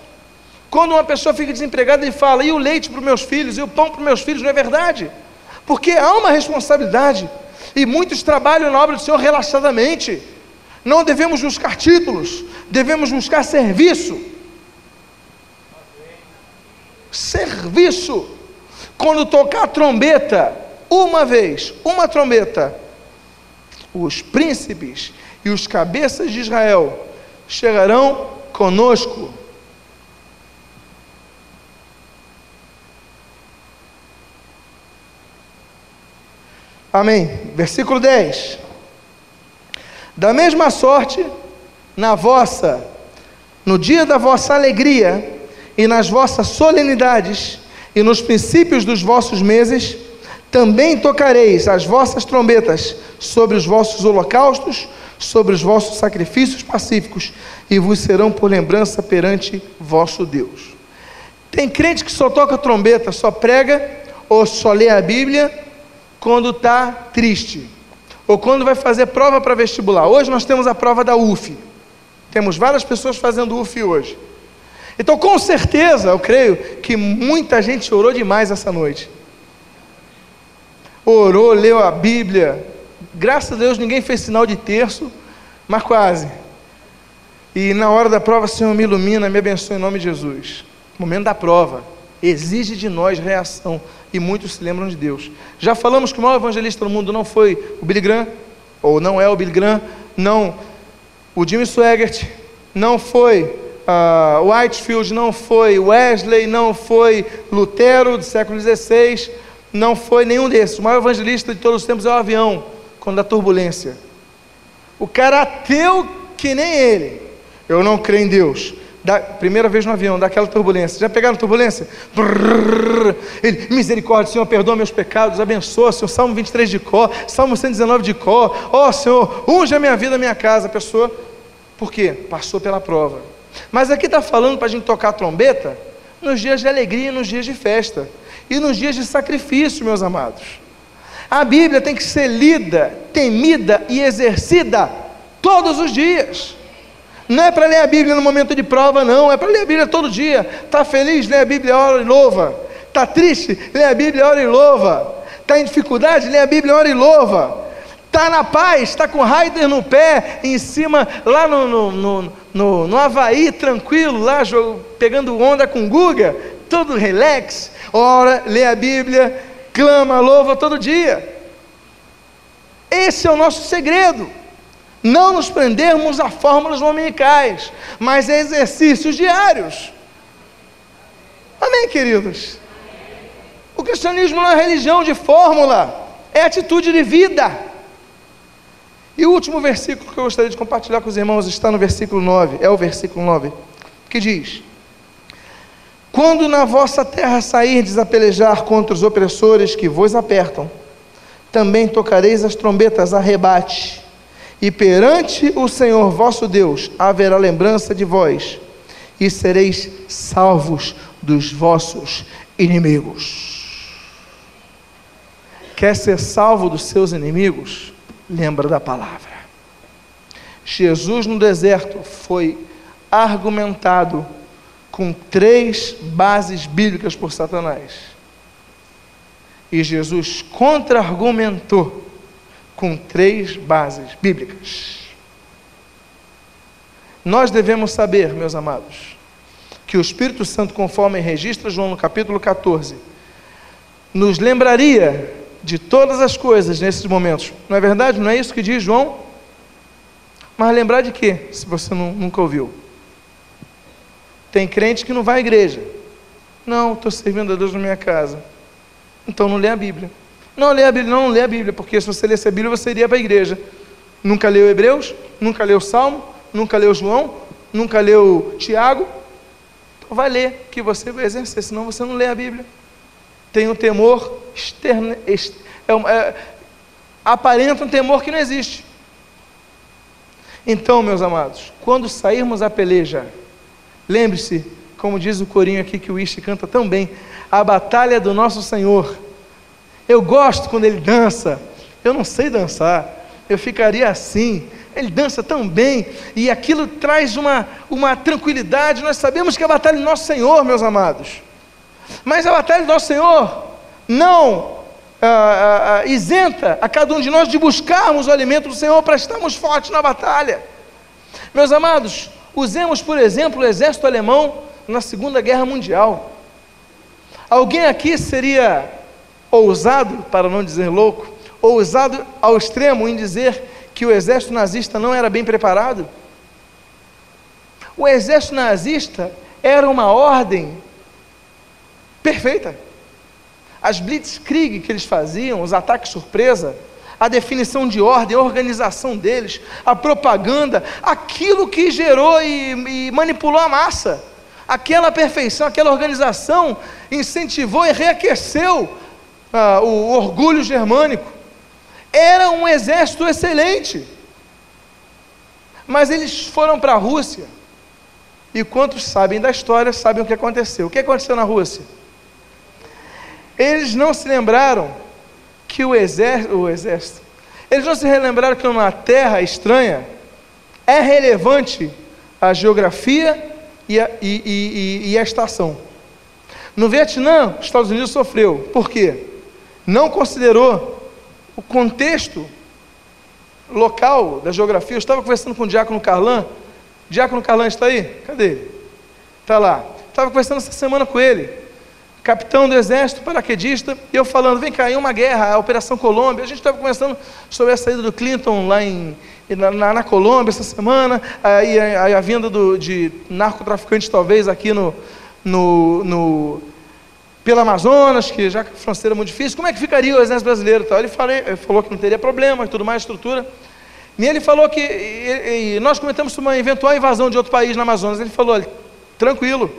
Quando uma pessoa fica desempregada, ele fala: e o leite para os meus filhos, e o pão para os meus filhos, não é verdade? Porque há uma responsabilidade. E muitos trabalham na obra do Senhor relaxadamente. Não devemos buscar títulos, devemos buscar serviço. Serviço. Quando tocar trombeta, uma vez, uma trombeta, os príncipes e os cabeças de Israel chegarão conosco. Amém. Versículo 10. Da mesma sorte, na vossa, no dia da vossa alegria e nas vossas solenidades e nos princípios dos vossos meses, também tocareis as vossas trombetas sobre os vossos holocaustos, sobre os vossos sacrifícios pacíficos e vos serão por lembrança perante vosso Deus. Tem crente que só toca trombeta, só prega ou só lê a Bíblia quando está triste ou quando vai fazer prova para vestibular. Hoje nós temos a prova da UF. Temos várias pessoas fazendo UF hoje. Então, com certeza, eu creio que muita gente orou demais essa noite. Orou, leu a Bíblia. Graças a Deus ninguém fez sinal de terço, mas quase. E na hora da prova, Senhor, me ilumina, me abençoe em nome de Jesus. Momento da prova. Exige de nós reação. E muitos se lembram de Deus. Já falamos que o maior evangelista do mundo não foi o Billy Graham, ou não é o Billy Graham, não o Jimmy Swaggart, não foi uh, Whitefield, não foi Wesley, não foi Lutero do século XVI, não foi nenhum desses. O maior evangelista de todos os tempos é o avião, quando dá turbulência. O cara ateu que nem ele. Eu não creio em Deus. Da, primeira vez no avião, daquela turbulência. Já pegaram turbulência? Ele, misericórdia, Senhor, perdoa meus pecados, abençoa, Senhor, Salmo 23 de Có, Salmo 119 de Có. Ó oh, Senhor, unge a minha vida, a minha casa. A pessoa, por quê? Passou pela prova. Mas aqui está falando para a gente tocar trombeta nos dias de alegria, nos dias de festa e nos dias de sacrifício, meus amados. A Bíblia tem que ser lida, temida e exercida todos os dias. Não é para ler a Bíblia no momento de prova, não, é para ler a Bíblia todo dia. Está feliz, lê a Bíblia, ora e louva. Está triste, lê a Bíblia, ora e louva. Está em dificuldade, lê a Bíblia, ora e louva está na paz, está com Raider no pé, em cima, lá no, no, no, no, no Havaí, tranquilo, lá pegando onda com Guga, todo relax, ora, lê a Bíblia, clama, louva todo dia. Esse é o nosso segredo. Não nos prendermos a fórmulas dominicais, mas a exercícios diários. Amém, queridos? O cristianismo não é religião de fórmula, é atitude de vida. E o último versículo que eu gostaria de compartilhar com os irmãos está no versículo 9, é o versículo 9, que diz: Quando na vossa terra sairdes a pelejar contra os opressores que vos apertam, também tocareis as trombetas a rebate, e perante o Senhor vosso Deus haverá lembrança de vós, e sereis salvos dos vossos inimigos. Quer ser salvo dos seus inimigos? lembra da palavra. Jesus no deserto foi argumentado com três bases bíblicas por Satanás. E Jesus contra-argumentou com três bases bíblicas. Nós devemos saber, meus amados, que o Espírito Santo, conforme registra João no capítulo 14, nos lembraria de todas as coisas nesses momentos. Não é verdade? Não é isso que diz João? Mas lembrar de quê, se você não, nunca ouviu? Tem crente que não vai à igreja. Não, estou servindo a Deus na minha casa. Então não lê a Bíblia. Não lê a Bíblia, não, lê a Bíblia, porque se você lesse a Bíblia, você iria para a igreja. Nunca leu Hebreus, nunca leu Salmo, nunca leu João, nunca leu Tiago. Então vai ler, que você vai exercer, senão você não lê a Bíblia tem um temor externo, é, é, aparenta um temor que não existe. Então, meus amados, quando sairmos à peleja, lembre-se, como diz o corinho aqui que o Ishi canta tão bem, a batalha do nosso Senhor. Eu gosto quando ele dança, eu não sei dançar, eu ficaria assim, ele dança tão bem, e aquilo traz uma, uma tranquilidade. Nós sabemos que a batalha do nosso Senhor, meus amados. Mas a batalha do nosso Senhor não ah, ah, ah, isenta a cada um de nós de buscarmos o alimento do Senhor para estarmos fortes na batalha. Meus amados, usemos por exemplo o exército alemão na Segunda Guerra Mundial. Alguém aqui seria ousado, para não dizer louco, ousado ao extremo em dizer que o exército nazista não era bem preparado? O exército nazista era uma ordem perfeita. As blitzkrieg que eles faziam, os ataques surpresa, a definição de ordem, a organização deles, a propaganda, aquilo que gerou e, e manipulou a massa. Aquela perfeição, aquela organização incentivou e reaqueceu ah, o orgulho germânico. Era um exército excelente. Mas eles foram para a Rússia. E quantos sabem da história sabem o que aconteceu. O que aconteceu na Rússia? Eles não se lembraram que o exército, o exército eles não se relembraram que numa terra estranha é relevante a geografia e a, e, e, e a estação. No Vietnã, os Estados Unidos sofreu. Por quê? Não considerou o contexto local da geografia. Eu estava conversando com o Diácono Carlan. Diácono Carlan está aí? Cadê ele? Está lá. Estava conversando essa semana com ele. Capitão do exército, paraquedista, e eu falando, vem cá, em uma guerra, a Operação Colômbia, a gente estava conversando sobre a saída do Clinton lá em, na, na, na Colômbia essa semana, aí a, a, a, vinda do, de narcotraficantes talvez aqui no, no, no pela Amazonas, que já que a fronteira é muito difícil, como é que ficaria o exército brasileiro? Ele, falei, falou que não teria problema, tudo mais, estrutura. E ele falou que e, e nós cometemos uma eventual invasão de outro país na Amazonas. Ele falou, olha, tranquilo,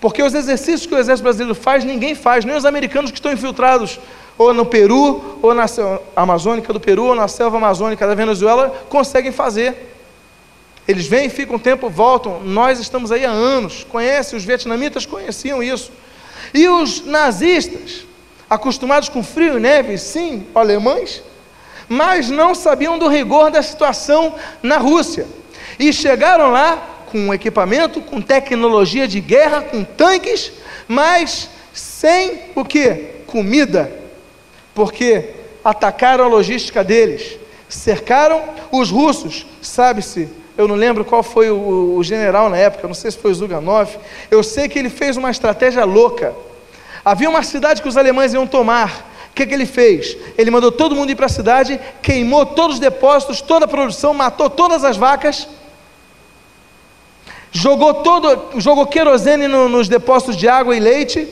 porque os exercícios que o exército brasileiro faz, ninguém faz, nem os americanos que estão infiltrados ou no Peru, ou na Amazônica do Peru, ou na selva amazônica da Venezuela, conseguem fazer. Eles vêm, ficam um tempo, voltam. Nós estamos aí há anos. Conhecem, os vietnamitas conheciam isso. E os nazistas, acostumados com frio e neve, sim, alemães, mas não sabiam do rigor da situação na Rússia. E chegaram lá com equipamento, com tecnologia de guerra, com tanques, mas sem o que? Comida. Porque atacaram a logística deles, cercaram os russos, sabe-se, eu não lembro qual foi o, o, general na época, não sei se foi o Zuganov, eu sei que ele fez uma estratégia louca. Havia uma cidade que os alemães iam tomar. O que, que ele fez? Ele mandou todo mundo ir para a cidade, queimou todos os depósitos, toda a produção, matou todas as vacas, jogou todo, jogou querosene no, nos depósitos de água e leite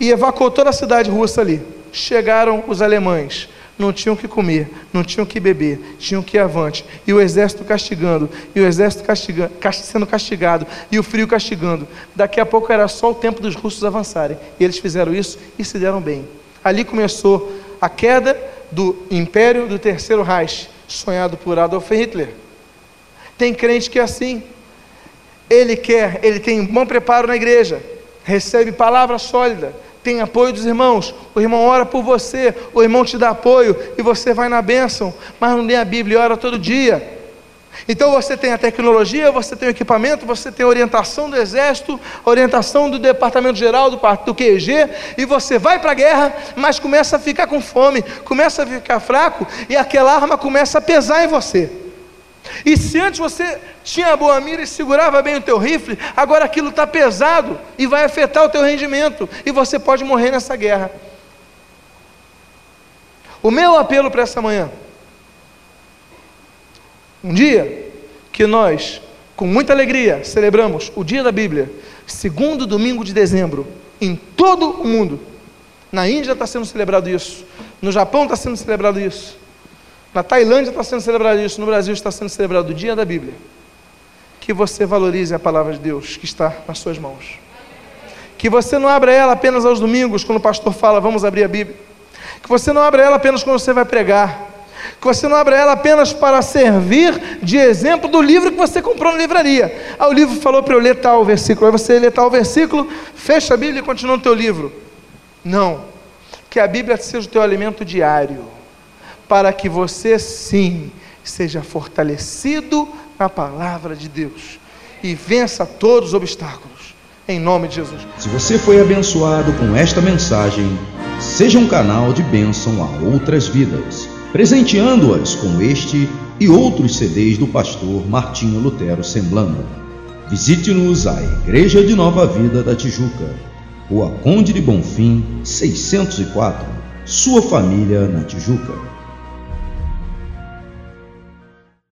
e evacuou toda a cidade russa ali. Chegaram os alemães, não tinham que comer, não tinham que beber, tinham que ir avante. E o exército castigando, e o exército castigando, sendo castigado, e o frio castigando. Daqui a pouco era só o tempo dos russos avançarem. E eles fizeram isso e se deram bem. Ali começou a queda do império do terceiro Reich, sonhado por Adolf Hitler. Tem crente que é assim. Ele quer, ele tem um bom preparo na igreja, recebe palavra sólida, tem apoio dos irmãos, o irmão ora por você, o irmão te dá apoio e você vai na bênção, mas não lê a Bíblia e ora todo dia. Então você tem a tecnologia, você tem o equipamento, você tem a orientação do exército, orientação do departamento geral, do, do QG, e você vai para a guerra, mas começa a ficar com fome, começa a ficar fraco, e aquela arma começa a pesar em você. E se antes você tinha boa mira e segurava bem o teu rifle, agora aquilo está pesado e vai afetar o teu rendimento e você pode morrer nessa guerra. O meu apelo para essa manhã, um dia que nós, com muita alegria, celebramos o dia da Bíblia, segundo domingo de dezembro, em todo o mundo. Na Índia está sendo celebrado isso, no Japão está sendo celebrado isso. Na Tailândia está sendo celebrado isso, no Brasil está sendo celebrado o Dia da Bíblia. Que você valorize a palavra de Deus que está nas suas mãos. Que você não abra ela apenas aos domingos, quando o pastor fala, vamos abrir a Bíblia. Que você não abra ela apenas quando você vai pregar. Que você não abra ela apenas para servir de exemplo do livro que você comprou na livraria. Ah, o livro falou para eu ler tal versículo. Aí você lê tal versículo, fecha a Bíblia e continua no teu livro. Não. Que a Bíblia seja o teu alimento diário para que você sim seja fortalecido na palavra de Deus e vença todos os obstáculos. Em nome de Jesus. Se você foi abençoado com esta mensagem, seja um canal de bênção a outras vidas, presenteando-as com este e outros CDs do pastor Martinho Lutero Semblando. Visite-nos a Igreja de Nova Vida da Tijuca, Rua Conde de Bonfim, 604, sua família na Tijuca.